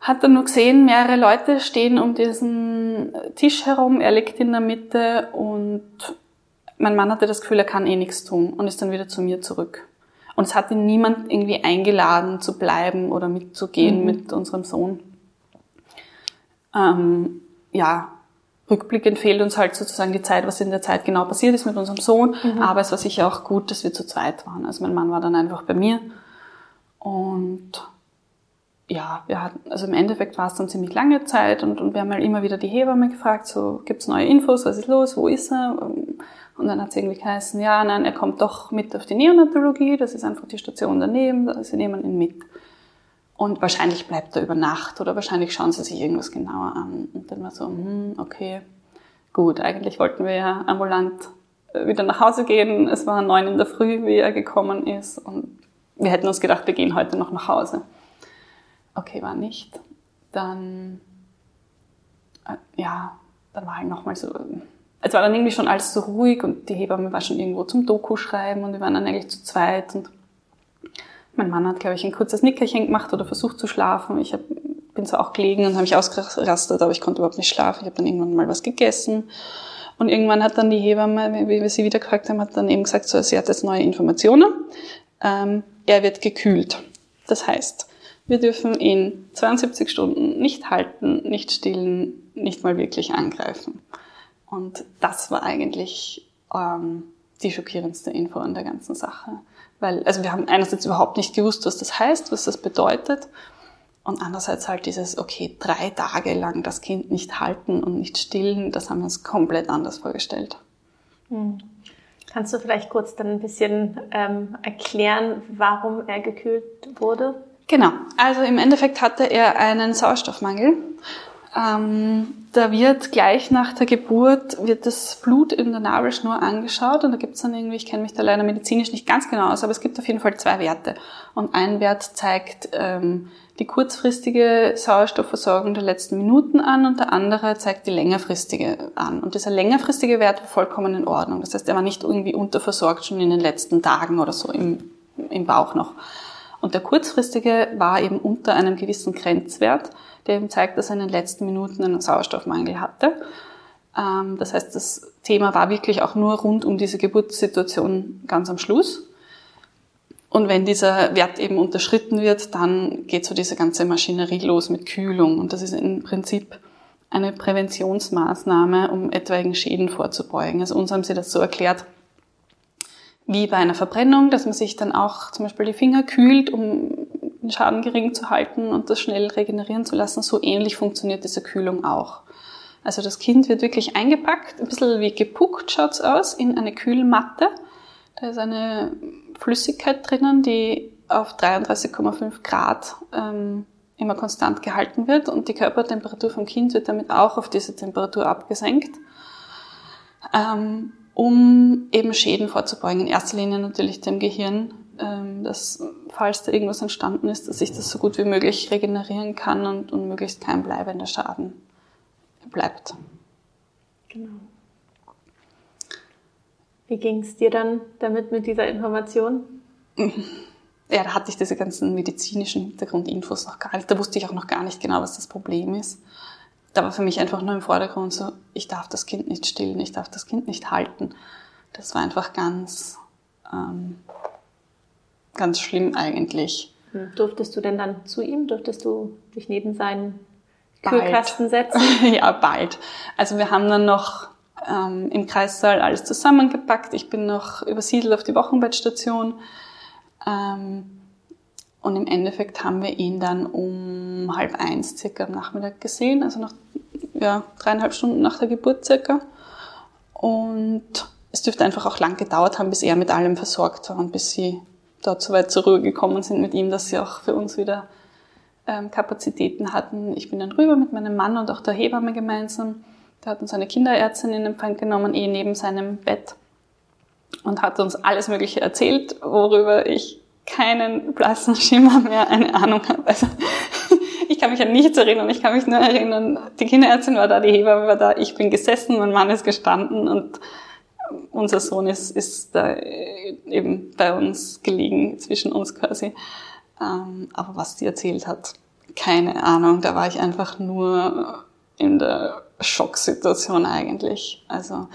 hat dann nur gesehen, mehrere Leute stehen um diesen Tisch herum, er liegt in der Mitte und mein Mann hatte das Gefühl, er kann eh nichts tun und ist dann wieder zu mir zurück. Und es hat ihn niemand irgendwie eingeladen zu bleiben oder mitzugehen mhm. mit unserem Sohn. Ähm, ja, rückblickend fehlt uns halt sozusagen die Zeit, was in der Zeit genau passiert ist mit unserem Sohn. Mhm. Aber es war sicher auch gut, dass wir zu zweit waren. Also mein Mann war dann einfach bei mir. Und ja, wir hatten, also im Endeffekt war es dann ziemlich lange Zeit und, und wir haben halt immer wieder die Hebamme gefragt, so, gibt's neue Infos, was ist los, wo ist er? Und dann hat es irgendwie geheißen, ja, nein, er kommt doch mit auf die Neonatologie, das ist einfach die Station daneben, sie nehmen ihn mit. Und wahrscheinlich bleibt er über Nacht oder wahrscheinlich schauen sie sich irgendwas genauer an. Und dann war so, hm, okay, gut, eigentlich wollten wir ja ambulant äh, wieder nach Hause gehen. Es war neun in der Früh, wie er gekommen ist. Und wir hätten uns gedacht, wir gehen heute noch nach Hause. Okay, war nicht. Dann, äh, ja, dann war halt nochmal so, es war dann irgendwie schon alles so ruhig und die Hebamme war schon irgendwo zum Doku schreiben und wir waren dann eigentlich zu zweit und mein Mann hat, glaube ich, ein kurzes Nickerchen gemacht oder versucht zu schlafen. Ich hab, bin so auch gelegen und habe mich ausgerastet, aber ich konnte überhaupt nicht schlafen. Ich habe dann irgendwann mal was gegessen. Und irgendwann hat dann die Hebamme, wie wir sie wieder gefragt haben, hat dann eben gesagt, so, sie hat jetzt neue Informationen. Ähm, er wird gekühlt. Das heißt, wir dürfen ihn 72 Stunden nicht halten, nicht stillen, nicht mal wirklich angreifen. Und das war eigentlich ähm, die schockierendste Info an der ganzen Sache. Weil, also wir haben einerseits überhaupt nicht gewusst, was das heißt, was das bedeutet. Und andererseits halt dieses, okay, drei Tage lang das Kind nicht halten und nicht stillen, das haben wir uns komplett anders vorgestellt. Hm. Kannst du vielleicht kurz dann ein bisschen ähm, erklären, warum er gekühlt wurde? Genau. Also im Endeffekt hatte er einen Sauerstoffmangel ähm, da wird gleich nach der Geburt wird das Blut in der Nabelschnur angeschaut und da gibt es dann irgendwie, ich kenne mich da leider medizinisch nicht ganz genau aus, aber es gibt auf jeden Fall zwei Werte. Und ein Wert zeigt ähm, die kurzfristige Sauerstoffversorgung der letzten Minuten an und der andere zeigt die längerfristige an. Und dieser längerfristige Wert war vollkommen in Ordnung. Das heißt, er war nicht irgendwie unterversorgt schon in den letzten Tagen oder so im, im Bauch noch. Und der kurzfristige war eben unter einem gewissen Grenzwert der eben zeigt, dass er in den letzten Minuten einen Sauerstoffmangel hatte. Ähm, das heißt, das Thema war wirklich auch nur rund um diese Geburtssituation ganz am Schluss. Und wenn dieser Wert eben unterschritten wird, dann geht so diese ganze Maschinerie los mit Kühlung. Und das ist im Prinzip eine Präventionsmaßnahme, um etwaigen Schäden vorzubeugen. Also uns haben sie das so erklärt, wie bei einer Verbrennung, dass man sich dann auch zum Beispiel die Finger kühlt, um den Schaden gering zu halten und das schnell regenerieren zu lassen. So ähnlich funktioniert diese Kühlung auch. Also das Kind wird wirklich eingepackt, ein bisschen wie gepuckt schaut's aus, in eine Kühlmatte. Da ist eine Flüssigkeit drinnen, die auf 33,5 Grad ähm, immer konstant gehalten wird und die Körpertemperatur vom Kind wird damit auch auf diese Temperatur abgesenkt. Ähm, um eben Schäden vorzubeugen. In erster Linie natürlich dem Gehirn, ähm, dass falls da irgendwas entstanden ist, dass ich das so gut wie möglich regenerieren kann und, und möglichst kein bleibender Schaden bleibt. Genau. Wie ging es dir dann damit mit dieser Information? <laughs> Ja, da hatte ich diese ganzen medizinischen Hintergrundinfos noch gar nicht. Da wusste ich auch noch gar nicht genau, was das Problem ist da war für mich einfach nur im Vordergrund so, ich darf das Kind nicht stillen, ich darf das Kind nicht halten. Das war einfach ganz, ähm, ganz schlimm eigentlich. Hm. Durftest du denn dann zu ihm? Durftest du dich neben seinen bald. Kühlkasten setzen? <laughs> ja, bald. Also wir haben dann noch ähm, im Kreissaal alles zusammengepackt. Ich bin noch übersiedelt auf die Wochenbettstation. Ähm, und im Endeffekt haben wir ihn dann um halb eins circa am Nachmittag gesehen, also nach ja, dreieinhalb Stunden nach der Geburt circa. Und es dürfte einfach auch lang gedauert haben, bis er mit allem versorgt war und bis sie dort so weit zur Ruhe gekommen sind mit ihm, dass sie auch für uns wieder ähm, Kapazitäten hatten. Ich bin dann rüber mit meinem Mann und auch der Hebamme gemeinsam. Da hat uns eine Kinderärztin in Empfang genommen, eh neben seinem Bett und hat uns alles Mögliche erzählt, worüber ich keinen blassen Schimmer mehr eine Ahnung habe. Also ich kann mich an nichts erinnern. Ich kann mich nur erinnern, die Kinderärztin war da, die Hebamme war da, ich bin gesessen, mein Mann ist gestanden und unser Sohn ist, ist da eben bei uns gelegen, zwischen uns quasi. Ähm, aber was die erzählt hat, keine Ahnung. Da war ich einfach nur in der Schocksituation eigentlich. Also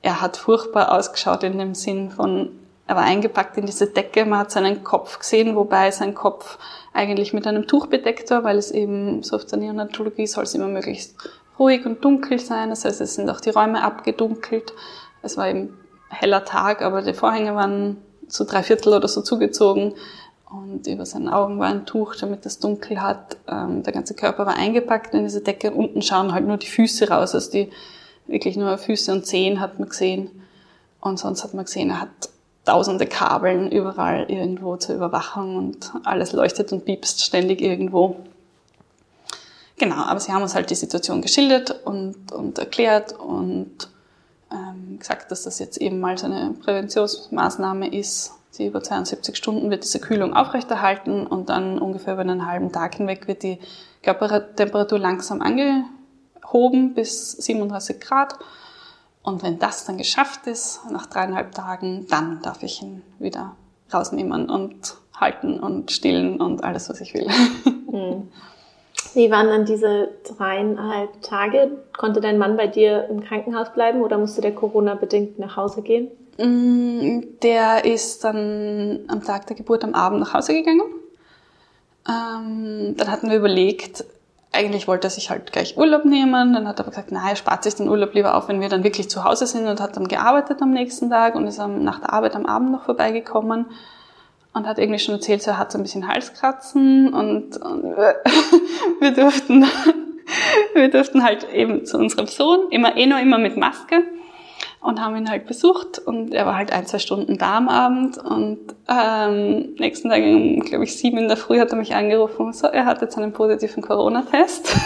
er hat furchtbar ausgeschaut in dem Sinn von, er war eingepackt in diese Decke, man hat seinen Kopf gesehen, wobei sein Kopf eigentlich mit einem Tuch bedeckt war, weil es eben so auf der Neonatologie soll es immer möglichst ruhig und dunkel sein. Das heißt, es sind auch die Räume abgedunkelt. Es war eben heller Tag, aber die Vorhänge waren zu drei Viertel oder so zugezogen und über seinen Augen war ein Tuch, damit es dunkel hat. Ähm, der ganze Körper war eingepackt in diese Decke. Unten schauen halt nur die Füße raus, also die wirklich nur Füße und Zehen hat man gesehen. Und sonst hat man gesehen, er hat tausende Kabeln überall irgendwo zur Überwachung und alles leuchtet und piepst ständig irgendwo. Genau, aber sie haben uns halt die Situation geschildert und, und erklärt und ähm, gesagt, dass das jetzt eben mal so eine Präventionsmaßnahme ist. Die über 72 Stunden wird diese Kühlung aufrechterhalten und dann ungefähr über einen halben Tag hinweg wird die Körpertemperatur langsam angehoben bis 37 Grad. Und wenn das dann geschafft ist, nach dreieinhalb Tagen, dann darf ich ihn wieder rausnehmen und halten und stillen und alles, was ich will. <laughs> Hm. Wie waren dann diese dreieinhalb Tage? Konnte dein Mann bei dir im Krankenhaus bleiben oder musste der Corona-bedingt nach Hause gehen? Mm, der ist dann am Tag der Geburt am Abend nach Hause gegangen. Ähm, dann hatten wir überlegt, eigentlich wollte er sich halt gleich Urlaub nehmen. Dann hat er aber gesagt, nein, er spart sich den Urlaub lieber auf, wenn wir dann wirklich zu Hause sind und hat dann gearbeitet am nächsten Tag und ist nach der Arbeit am Abend noch vorbeigekommen und hat irgendwie schon erzählt, er hat so ein bisschen Halskratzen und, und <laughs> wir durften, <laughs> wir durften halt eben zu unserem Sohn, immer, eh nur immer mit Maske und haben ihn halt besucht und er war halt ein, zwei Stunden da am Abend und ähm, nächsten Tag glaube ich, sieben in der Früh hat er mich angerufen so, er hat jetzt einen positiven Corona-Test.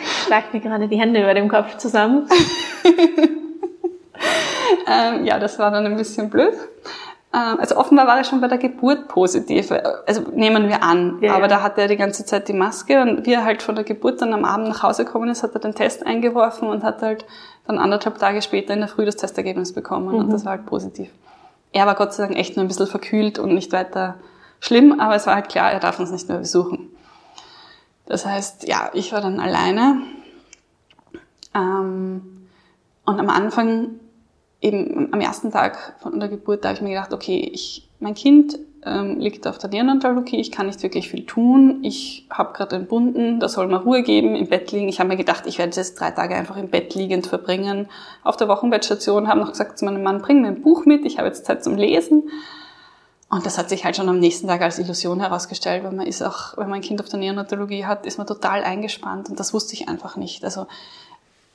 ich schlag mir gerade die Hände über dem Kopf zusammen. <laughs> ähm, ja, das war dann ein bisschen blöd. Ähm, also offenbar war er schon bei der Geburt positiv, also nehmen wir an. Ja, Aber da hatte er die ganze Zeit die Maske und wie er halt von der Geburt dann am Abend nach Hause gekommen ist, hat er den Test eingeworfen und hat halt dann anderthalb Tage später in der Früh das Testergebnis bekommen mhm. und das war halt positiv. Er war Gott sei Dank echt nur ein bisschen verkühlt und nicht weiter schlimm, aber es war halt klar, er darf uns nicht mehr besuchen. Das heißt, ja, ich war dann alleine. Ähm, und am Anfang eben am ersten Tag von der Geburt, da habe ich mir gedacht, okay, ich, mein Kind ähm, liegt auf der Neonatologie, ich kann nicht wirklich viel tun, ich habe gerade entbunden, da soll man Ruhe geben, im Bett liegen. Ich habe mir gedacht, ich werde jetzt drei Tage einfach im Bett liegend verbringen. Auf der Wochenbettstation habe noch gesagt zu meinem Mann, bring mir ein Buch mit, ich habe jetzt Zeit zum Lesen. Und das hat sich halt schon am nächsten Tag als Illusion herausgestellt, weil man ist auch, wenn man ein Kind auf der Neonatologie hat, ist man total eingespannt und das wusste ich einfach nicht. Also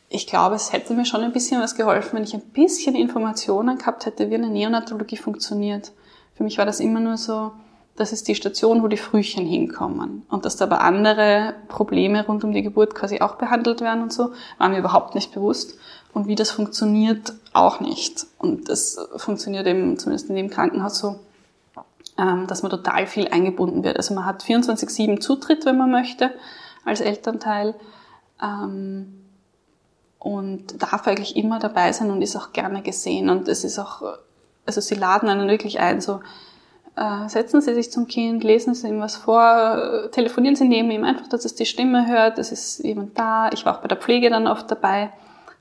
ich glaube, es hätte mir schon ein bisschen was geholfen, wenn ich ein bisschen Informationen gehabt hätte, wie eine Neonatologie funktioniert. Für mich war das immer nur so, das ist die Station, wo die Frühchen hinkommen. Und dass da aber andere Probleme rund um die Geburt quasi auch behandelt werden und so, war mir überhaupt nicht bewusst. Und wie das funktioniert, auch nicht. Und das funktioniert eben zumindest in dem Krankenhaus so, ähm, dass man total viel eingebunden wird. Also man hat 24-7 Zutritt, wenn man möchte, als Elternteil. Ähm, und darf eigentlich immer dabei sein und ist auch gerne gesehen. Und es ist auch, also sie laden einen wirklich ein, so äh, setzen Sie sich zum Kind, lesen Sie ihm was vor, telefonieren Sie neben ihm einfach, dass es die Stimme hört, es ist jemand da. Ich war auch bei der Pflege dann oft dabei.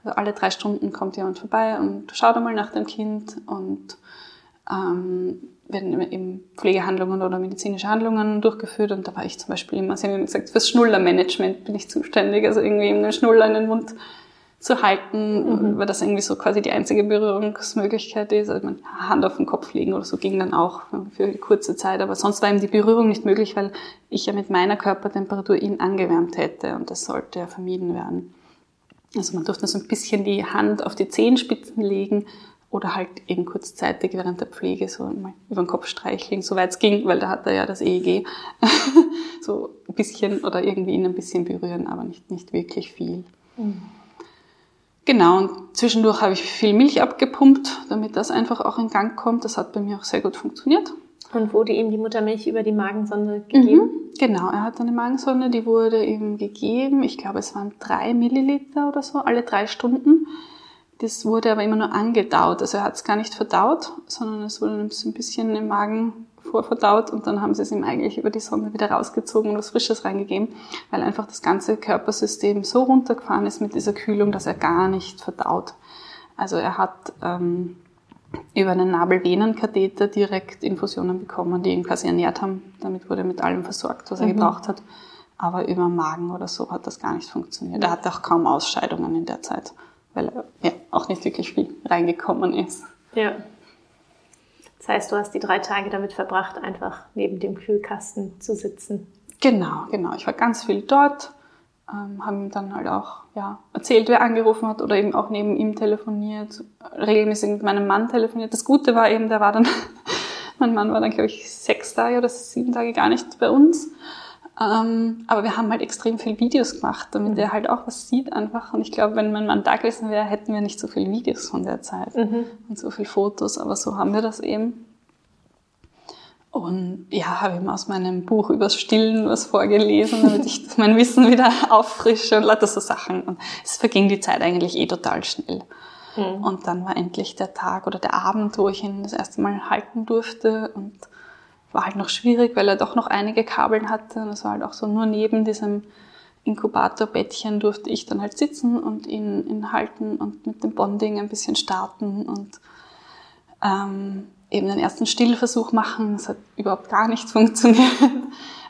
Also alle drei Stunden kommt jemand vorbei und schaut einmal nach dem Kind und ähm, werden eben Pflegehandlungen oder medizinische Handlungen durchgeführt und da war ich zum Beispiel immer, Sie haben gesagt, fürs Schnullermanagement bin ich zuständig, also irgendwie einen Schnuller in den Mund zu halten, mhm. weil das irgendwie so quasi die einzige Berührungsmöglichkeit ist. Also man Hand auf den Kopf legen oder so ging dann auch für eine kurze Zeit, aber sonst war eben die Berührung nicht möglich, weil ich ja mit meiner Körpertemperatur ihn angewärmt hätte und das sollte ja vermieden werden. Also man durfte so ein bisschen die Hand auf die Zehenspitzen legen oder halt eben kurzzeitig während der Pflege so mal über den Kopf streicheln, soweit es ging, weil da hat er ja das EEG. <laughs> so ein bisschen oder irgendwie ihn ein bisschen berühren, aber nicht, nicht wirklich viel. Mhm. Genau, und zwischendurch habe ich viel Milch abgepumpt, damit das einfach auch in Gang kommt. Das hat bei mir auch sehr gut funktioniert. Und wurde ihm die Muttermilch über die Magensonde gegeben? Mhm, genau, er hat eine Magensonde, die wurde ihm gegeben. Ich glaube, es waren drei Milliliter oder so, alle drei Stunden. Das wurde aber immer nur angedaut. Also er hat es gar nicht verdaut, sondern es wurde ein bisschen im Magen vorverdaut und dann haben sie es ihm eigentlich über die Sonne wieder rausgezogen und was Frisches reingegeben, weil einfach das ganze Körpersystem so runtergefahren ist mit dieser Kühlung, dass er gar nicht verdaut. Also er hat ähm, über einen Nabelvenenkatheter direkt Infusionen bekommen, die ihn quasi ernährt haben. Damit wurde er mit allem versorgt, was er mhm. gebraucht hat. Aber über Magen oder so hat das gar nicht funktioniert. Er hatte auch kaum Ausscheidungen in der Zeit, weil er ja, auch nicht wirklich viel reingekommen ist. Ja. Das heißt, du hast die drei Tage damit verbracht, einfach neben dem Kühlkasten zu sitzen. Genau, genau. Ich war ganz viel dort, ähm, haben ihm dann halt auch ja, erzählt, wer angerufen hat oder eben auch neben ihm telefoniert, regelmäßig mit meinem Mann telefoniert. Das Gute war eben, der war dann, <laughs> mein Mann war dann, glaube ich, sechs Tage oder sieben Tage gar nicht bei uns. Ähm, aber wir haben halt extrem viel Videos gemacht, damit mhm. er halt auch was sieht einfach. Und ich glaube, wenn mein Mann da gewesen wäre, hätten wir nicht so viele Videos von der Zeit mhm. und so viele Fotos. Aber so haben wir das eben. Und ja, habe ihm aus meinem Buch übers Stillen was vorgelesen, damit ich <laughs> mein Wissen wieder auffrische und lauter so Sachen. Und es verging die Zeit eigentlich eh total schnell. Mhm. Und dann war endlich der Tag oder der Abend, wo ich ihn das erste Mal halten durfte und war halt noch schwierig, weil er doch noch einige Kabeln hatte. Und es war halt auch so, nur neben diesem Inkubatorbettchen durfte ich dann halt sitzen und ihn, ihn halten und mit dem Bonding ein bisschen starten und ähm, eben den ersten Stillversuch machen. Das hat überhaupt gar nicht <laughs> funktioniert.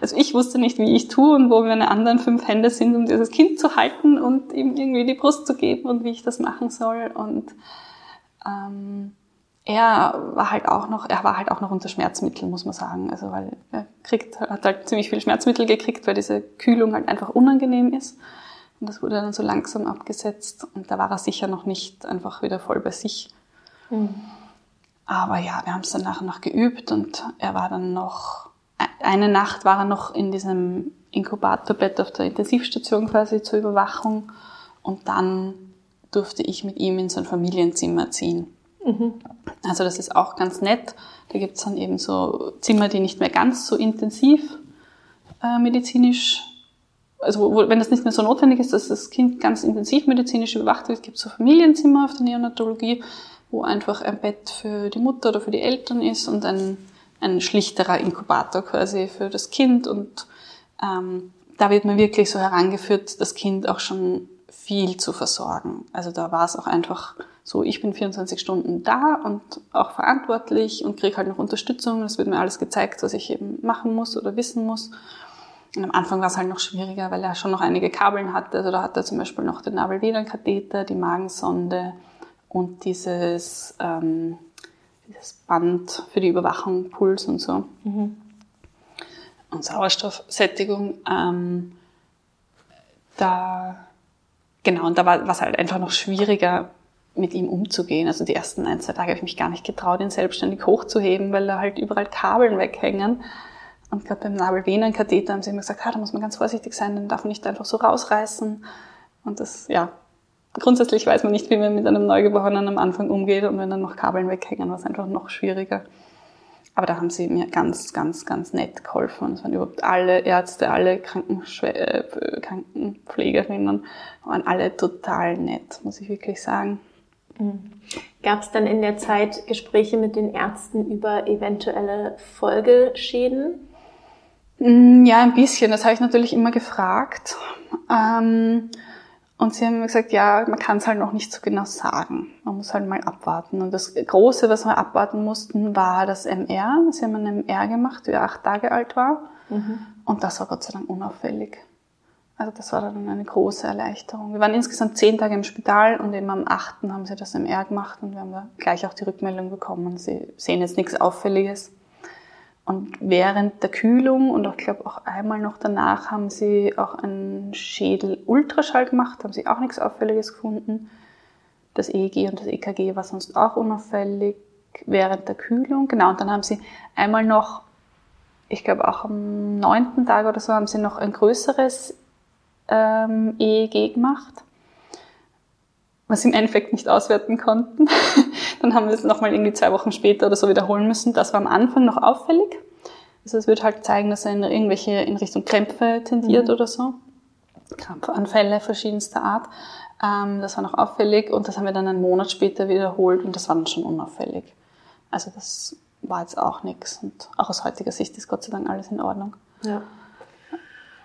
Also ich wusste nicht, wie ich tue und wo meine anderen fünf Hände sind, um dieses Kind zu halten und ihm irgendwie die Brust zu geben und wie ich das machen soll. Und ähm, er war halt auch noch, er war halt auch noch unter Schmerzmitteln, muss man sagen. Also weil er kriegt, hat halt ziemlich viel Schmerzmittel gekriegt, weil diese Kühlung halt einfach unangenehm ist. Und das wurde dann so langsam abgesetzt. Und da war er sicher noch nicht einfach wieder voll bei sich. Mhm. Aber ja, wir haben es dann nachher noch geübt und er war dann noch, eine Nacht war er noch in diesem Inkubatorbett auf der Intensivstation quasi zur Überwachung. Und dann durfte ich mit ihm in sein Familienzimmer ziehen. Mhm. Also das ist auch ganz nett. Da gibt's dann eben so Zimmer, die nicht mehr ganz so intensiv äh, medizinisch, also wo, wenn das nicht mehr so notwendig ist, dass das Kind ganz intensiv medizinisch überwacht wird, gibt's so Familienzimmer auf der Neonatologie, wo einfach ein Bett für die Mutter oder für die Eltern ist und ein, ein schlichterer Inkubator quasi für das Kind. Und ähm, da wird man wirklich so herangeführt, das Kind auch schon viel zu versorgen. Also da war es auch einfach so, ich bin 24 Stunden da und auch verantwortlich und kriege halt noch Unterstützung. Es wird mir alles gezeigt, was ich eben machen muss oder wissen muss. Und am Anfang war es halt noch schwieriger, weil er schon noch einige Kabeln hatte. Also da hat er zum Beispiel noch den Nabelvenenkatheter, die Magensonde und dieses, ähm, dieses Band für die Überwachung, Puls und so. Mhm. Und Sauerstoffsättigung. Ähm, da, genau, und da war es halt einfach noch schwieriger, mit ihm umzugehen. Also die ersten ein, zwei Tage habe ich mich gar nicht getraut, ihn selbstständig hochzuheben, weil da halt überall Kabeln weghängen. Und gerade beim Nabelvenenkatheter haben sie immer gesagt, ah, da muss man ganz vorsichtig sein, den darf man nicht einfach so rausreißen. Und das, ja, grundsätzlich weiß man nicht, wie man mit einem Neugeborenen am Anfang umgeht und wenn dann noch Kabeln weghängen, war es einfach noch schwieriger. Aber da haben sie mir ganz, ganz, ganz nett geholfen. Es waren überhaupt alle Ärzte, alle Krankenschw äh, Krankenpflegerinnen, waren alle total nett, muss ich wirklich sagen. Gab es dann in der Zeit Gespräche mit den Ärzten über eventuelle Folgeschäden? Mm, ja, ein bisschen. Das habe ich natürlich immer gefragt. Ähm, und sie haben mir gesagt, ja, man kann es halt noch nicht so genau sagen. Man muss halt mal abwarten. Und das Große, was wir abwarten mussten, war das MR. Sie haben ein MR gemacht, wie er acht Tage alt war. Mhm. Und das war Gott sei Dank unauffällig. Also das war dann eine große Erleichterung. Wir waren insgesamt zehn Tage im Spital und eben am achten haben sie das MR gemacht und wir haben da gleich auch die Rückmeldung bekommen. Sie sehen jetzt nichts Auffälliges. Und während der Kühlung und auch, glaube auch einmal noch danach haben sie auch einen Schädel-Ultraschall gemacht, haben sie auch nichts Auffälliges gefunden. Das EEG und das EKG war sonst auch unauffällig während der Kühlung. Genau, und dann haben sie einmal noch, ich glaube auch am neunten Tag oder so, haben sie noch ein größeres ähm, EEG gemacht, was sie im Endeffekt nicht auswerten konnten. <laughs> Dann haben wir es nochmal irgendwie zwei Wochen später oder so wiederholen müssen. Das war am Anfang noch auffällig. Also es wird halt zeigen, dass er in irgendwelche in Richtung Krämpfe tendiert mhm. oder so. Krampfanfälle verschiedenster Art. Ähm, das war noch auffällig und das haben wir dann einen Monat später wiederholt und das war dann schon unauffällig. Also das war jetzt auch nichts. Und auch aus heutiger Sicht ist Gott sei Dank alles in Ordnung. Ja.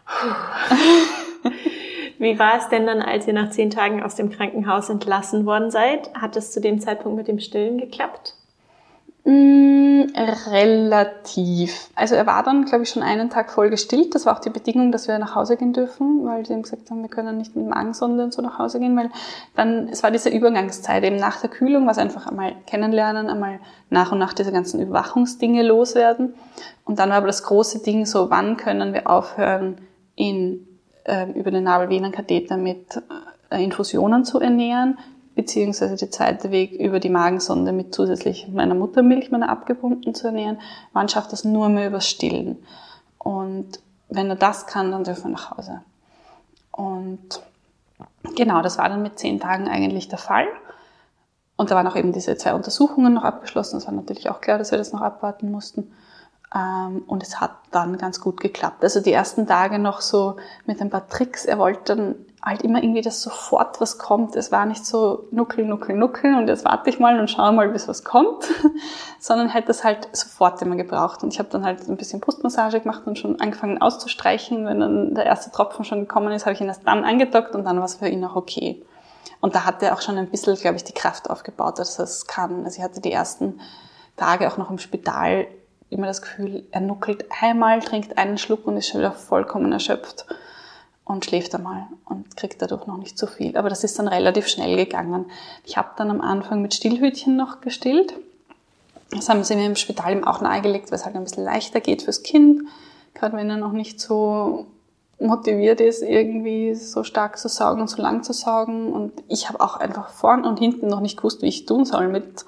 <laughs> <laughs> Wie war es denn dann, als ihr nach zehn Tagen aus dem Krankenhaus entlassen worden seid? Hat es zu dem Zeitpunkt mit dem Stillen geklappt? Mm, relativ. Also er war dann, glaube ich, schon einen Tag voll gestillt. Das war auch die Bedingung, dass wir nach Hause gehen dürfen, weil sie ihm gesagt haben, wir können nicht mit Magensonde und so nach Hause gehen, weil dann, es war diese Übergangszeit, eben nach der Kühlung, was einfach einmal kennenlernen, einmal nach und nach diese ganzen Überwachungsdinge loswerden. Und dann war aber das große Ding so, wann können wir aufhören, äh, über den Nabelvenenkatheter mit äh, Infusionen zu ernähren, beziehungsweise der zweite Weg über die Magensonde mit zusätzlich meiner Muttermilch, meiner abgepumpten zu ernähren. Man schafft das nur mehr übers Stillen. Und wenn er das kann, dann dürfen wir nach Hause. Und genau, das war dann mit zehn Tagen eigentlich der Fall. Und da waren auch eben diese zwei Untersuchungen noch abgeschlossen. Es war natürlich auch klar, dass wir das noch abwarten mussten. Ähm, und es hat dann ganz gut geklappt. Also die ersten Tage noch so mit ein paar Tricks. Er wollte dann halt immer irgendwie, dass sofort was kommt. Es war nicht so nuckel, nuckel, nuckel und jetzt warte ich mal und schaue mal, bis was kommt, <laughs> sondern hätte das halt sofort immer gebraucht. Und ich habe dann halt ein bisschen Brustmassage gemacht und schon angefangen auszustreichen. Wenn dann der erste Tropfen schon gekommen ist, habe ich ihn erst dann angedockt und dann war es für ihn auch okay. Und da hat er auch schon ein bisschen, glaube ich, die Kraft aufgebaut, dass er es kann. Also ich hatte die ersten Tage auch noch im Spital immer das Gefühl, er nuckelt einmal, trinkt einen Schluck und ist schon wieder vollkommen erschöpft und schläft einmal und kriegt dadurch noch nicht so viel. Aber das ist dann relativ schnell gegangen. Ich habe dann am Anfang mit Stillhütchen noch gestillt. Das haben sie mir im Spital eben auch nahegelegt, weil es halt ein bisschen leichter geht fürs Kind, gerade wenn er noch nicht so motiviert ist, irgendwie so stark zu saugen und so lang zu saugen. Und ich habe auch einfach vorn und hinten noch nicht gewusst, wie ich tun soll mit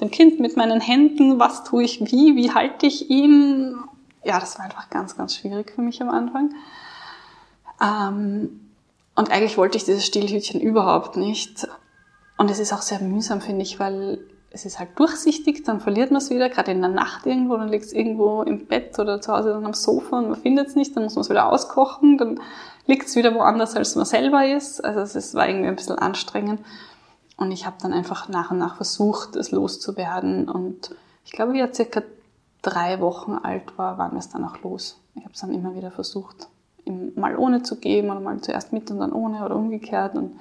dem Kind mit meinen Händen, was tue ich wie, wie halte ich ihn. Ja, das war einfach ganz, ganz schwierig für mich am Anfang. Ähm, und eigentlich wollte ich dieses Stillhütchen überhaupt nicht. Und es ist auch sehr mühsam, finde ich, weil es ist halt durchsichtig, dann verliert man es wieder, gerade in der Nacht irgendwo, dann liegt es irgendwo im Bett oder zu Hause dann am Sofa und man findet es nicht, dann muss man es wieder auskochen, dann liegt es wieder woanders, als man selber ist. Also es war irgendwie ein bisschen anstrengend. Und ich habe dann einfach nach und nach versucht, es loszuwerden. Und ich glaube, wie er circa drei Wochen alt war, waren wir es dann auch los. Ich habe es dann immer wieder versucht, ihm mal ohne zu geben oder mal zuerst mit und dann ohne oder umgekehrt. Und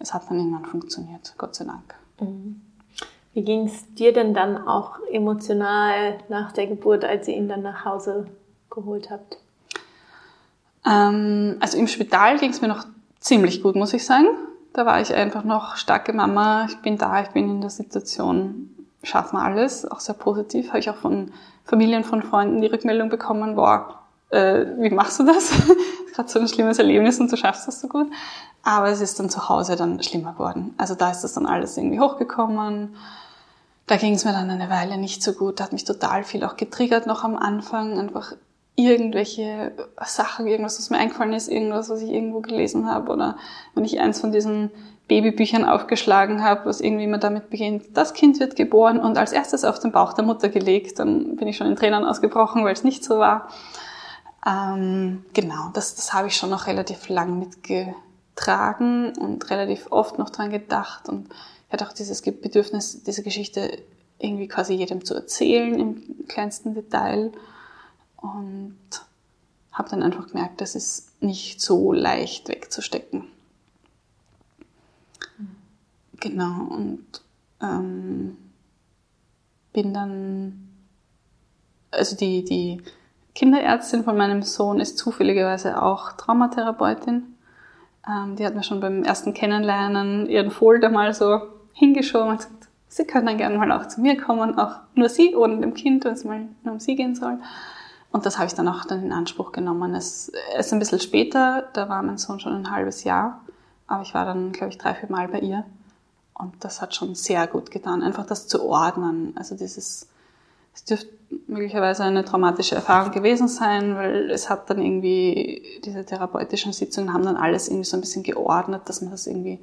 es hat dann irgendwann funktioniert, Gott sei Dank. Mhm. Wie ging es dir denn dann auch emotional nach der Geburt, als ihr ihn dann nach Hause geholt habt? Ähm, also im Spital ging es mir noch ziemlich gut, muss ich sagen. Da war ich einfach noch starke Mama, ich bin da, ich bin in der Situation, schaffen wir alles, auch sehr positiv. Habe ich auch von Familien, von Freunden die Rückmeldung bekommen, boah, äh, wie machst du das? <laughs> gerade so ein schlimmes Erlebnis und du schaffst das so gut. Aber es ist dann zu Hause dann schlimmer geworden. Also da ist das dann alles irgendwie hochgekommen. Da ging es mir dann eine Weile nicht so gut. Da hat mich total viel auch getriggert noch am Anfang. Einfach irgendwelche Sachen, irgendwas, was mir eingefallen ist, irgendwas, was ich irgendwo gelesen habe oder wenn ich eins von diesen Babybüchern aufgeschlagen habe, was irgendwie immer damit beginnt, das Kind wird geboren und als erstes auf den Bauch der Mutter gelegt, dann bin ich schon in Tränen ausgebrochen, weil es nicht so war. Ähm, genau, das, das habe ich schon noch relativ lang mitgetragen und relativ oft noch dran gedacht und ich hatte auch dieses Bedürfnis, diese Geschichte irgendwie quasi jedem zu erzählen im kleinsten Detail und habe dann einfach gemerkt, das ist nicht so leicht wegzustecken. Mhm. Genau, und ähm, bin dann, also die, die Kinderärztin von meinem Sohn ist zufälligerweise auch Traumatherapeutin. Ähm, die hat mir schon beim ersten Kennenlernen ihren Folder mal so hingeschoben und gesagt, Sie können dann gerne mal auch zu mir kommen, auch nur Sie ohne dem Kind, wenn es mal nur um Sie gehen soll. Und das habe ich dann auch dann in Anspruch genommen. Es ist ein bisschen später, da war mein Sohn schon ein halbes Jahr, aber ich war dann, glaube ich, drei, vier Mal bei ihr. Und das hat schon sehr gut getan, einfach das zu ordnen. Also dieses, es dürfte möglicherweise eine traumatische Erfahrung gewesen sein, weil es hat dann irgendwie, diese therapeutischen Sitzungen haben dann alles irgendwie so ein bisschen geordnet, dass man das irgendwie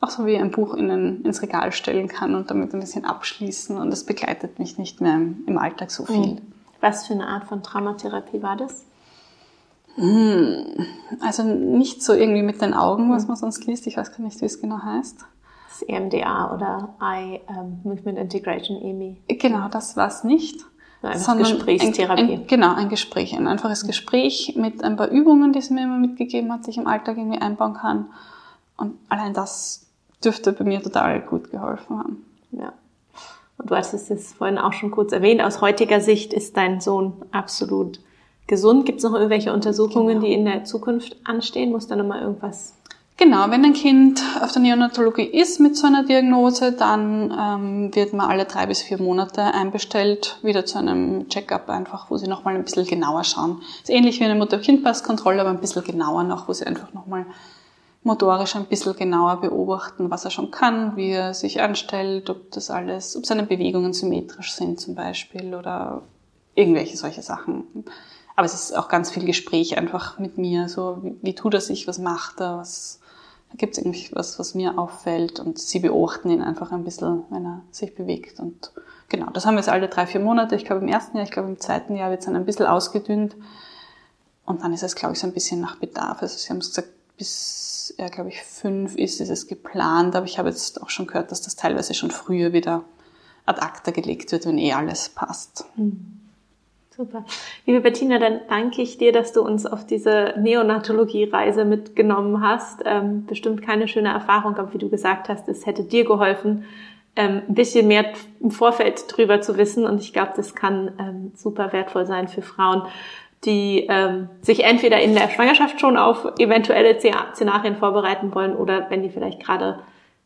auch so wie ein Buch in ein, ins Regal stellen kann und damit ein bisschen abschließen. Und das begleitet mich nicht mehr im, im Alltag so viel. Mhm. Was für eine Art von Traumatherapie war das? Hm, also nicht so irgendwie mit den Augen, was man sonst liest. Ich weiß gar nicht, wie es genau heißt. Das EMDA oder Eye um, Movement Integration, EMI. Genau, das war es nicht. Einfach Gesprächstherapie. Ein, ein, genau, ein Gespräch, ein einfaches Gespräch mit ein paar Übungen, die sie mir immer mitgegeben hat, die ich im Alltag irgendwie einbauen kann. Und allein das dürfte bei mir total gut geholfen haben. Ja. Und du hast es vorhin auch schon kurz erwähnt. Aus heutiger Sicht ist dein Sohn absolut gesund. Gibt es noch irgendwelche Untersuchungen, genau. die in der Zukunft anstehen? Muss da nochmal irgendwas Genau, wenn ein Kind auf der Neonatologie ist mit so einer Diagnose, dann ähm, wird man alle drei bis vier Monate einbestellt, wieder zu einem Check-up einfach, wo sie nochmal ein bisschen genauer schauen. Ist ähnlich wie eine Mutter-Kind-Passkontrolle, aber ein bisschen genauer noch, wo sie einfach nochmal motorisch ein bisschen genauer beobachten, was er schon kann, wie er sich anstellt, ob das alles, ob seine Bewegungen symmetrisch sind zum Beispiel oder irgendwelche solche Sachen. Aber es ist auch ganz viel Gespräch einfach mit mir, so wie, wie tut er sich, was macht er, was gibt es irgendwie was, was mir auffällt und sie beobachten ihn einfach ein bisschen, wenn er sich bewegt. Und genau, das haben wir jetzt alle drei, vier Monate. Ich glaube im ersten Jahr, ich glaube im zweiten Jahr wird es dann ein bisschen ausgedünnt. Und dann ist es, glaube ich, so ein bisschen nach Bedarf. Also sie haben es gesagt, bis er, glaube ich, fünf ist, ist es geplant. Aber ich habe jetzt auch schon gehört, dass das teilweise schon früher wieder ad acta gelegt wird, wenn eh alles passt. Mhm. Super. Liebe Bettina, dann danke ich dir, dass du uns auf diese Neonatologie-Reise mitgenommen hast. Ähm, bestimmt keine schöne Erfahrung, aber wie du gesagt hast, es hätte dir geholfen, ähm, ein bisschen mehr im Vorfeld drüber zu wissen. Und ich glaube, das kann ähm, super wertvoll sein für Frauen, die ähm, sich entweder in der Schwangerschaft schon auf eventuelle Szenarien vorbereiten wollen oder wenn die vielleicht gerade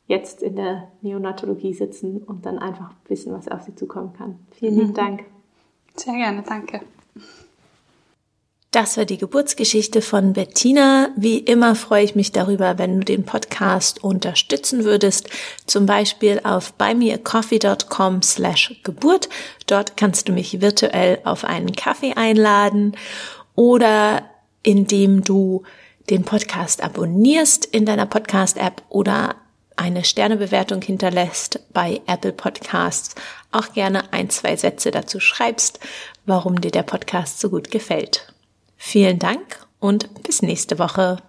jetzt in der Neonatologie sitzen und dann einfach wissen, was auf sie zukommen kann. Vielen lieben mhm. Dank. Sehr gerne, danke. Das war die Geburtsgeschichte von Bettina. Wie immer freue ich mich darüber, wenn du den Podcast unterstützen würdest. Zum Beispiel auf buymeacoffee.com slash Geburt. Dort kannst du mich virtuell auf einen Kaffee einladen oder indem du den Podcast abonnierst in deiner Podcast-App oder eine Sternebewertung hinterlässt bei Apple Podcasts, auch gerne ein, zwei Sätze dazu schreibst, warum dir der Podcast so gut gefällt. Vielen Dank und bis nächste Woche.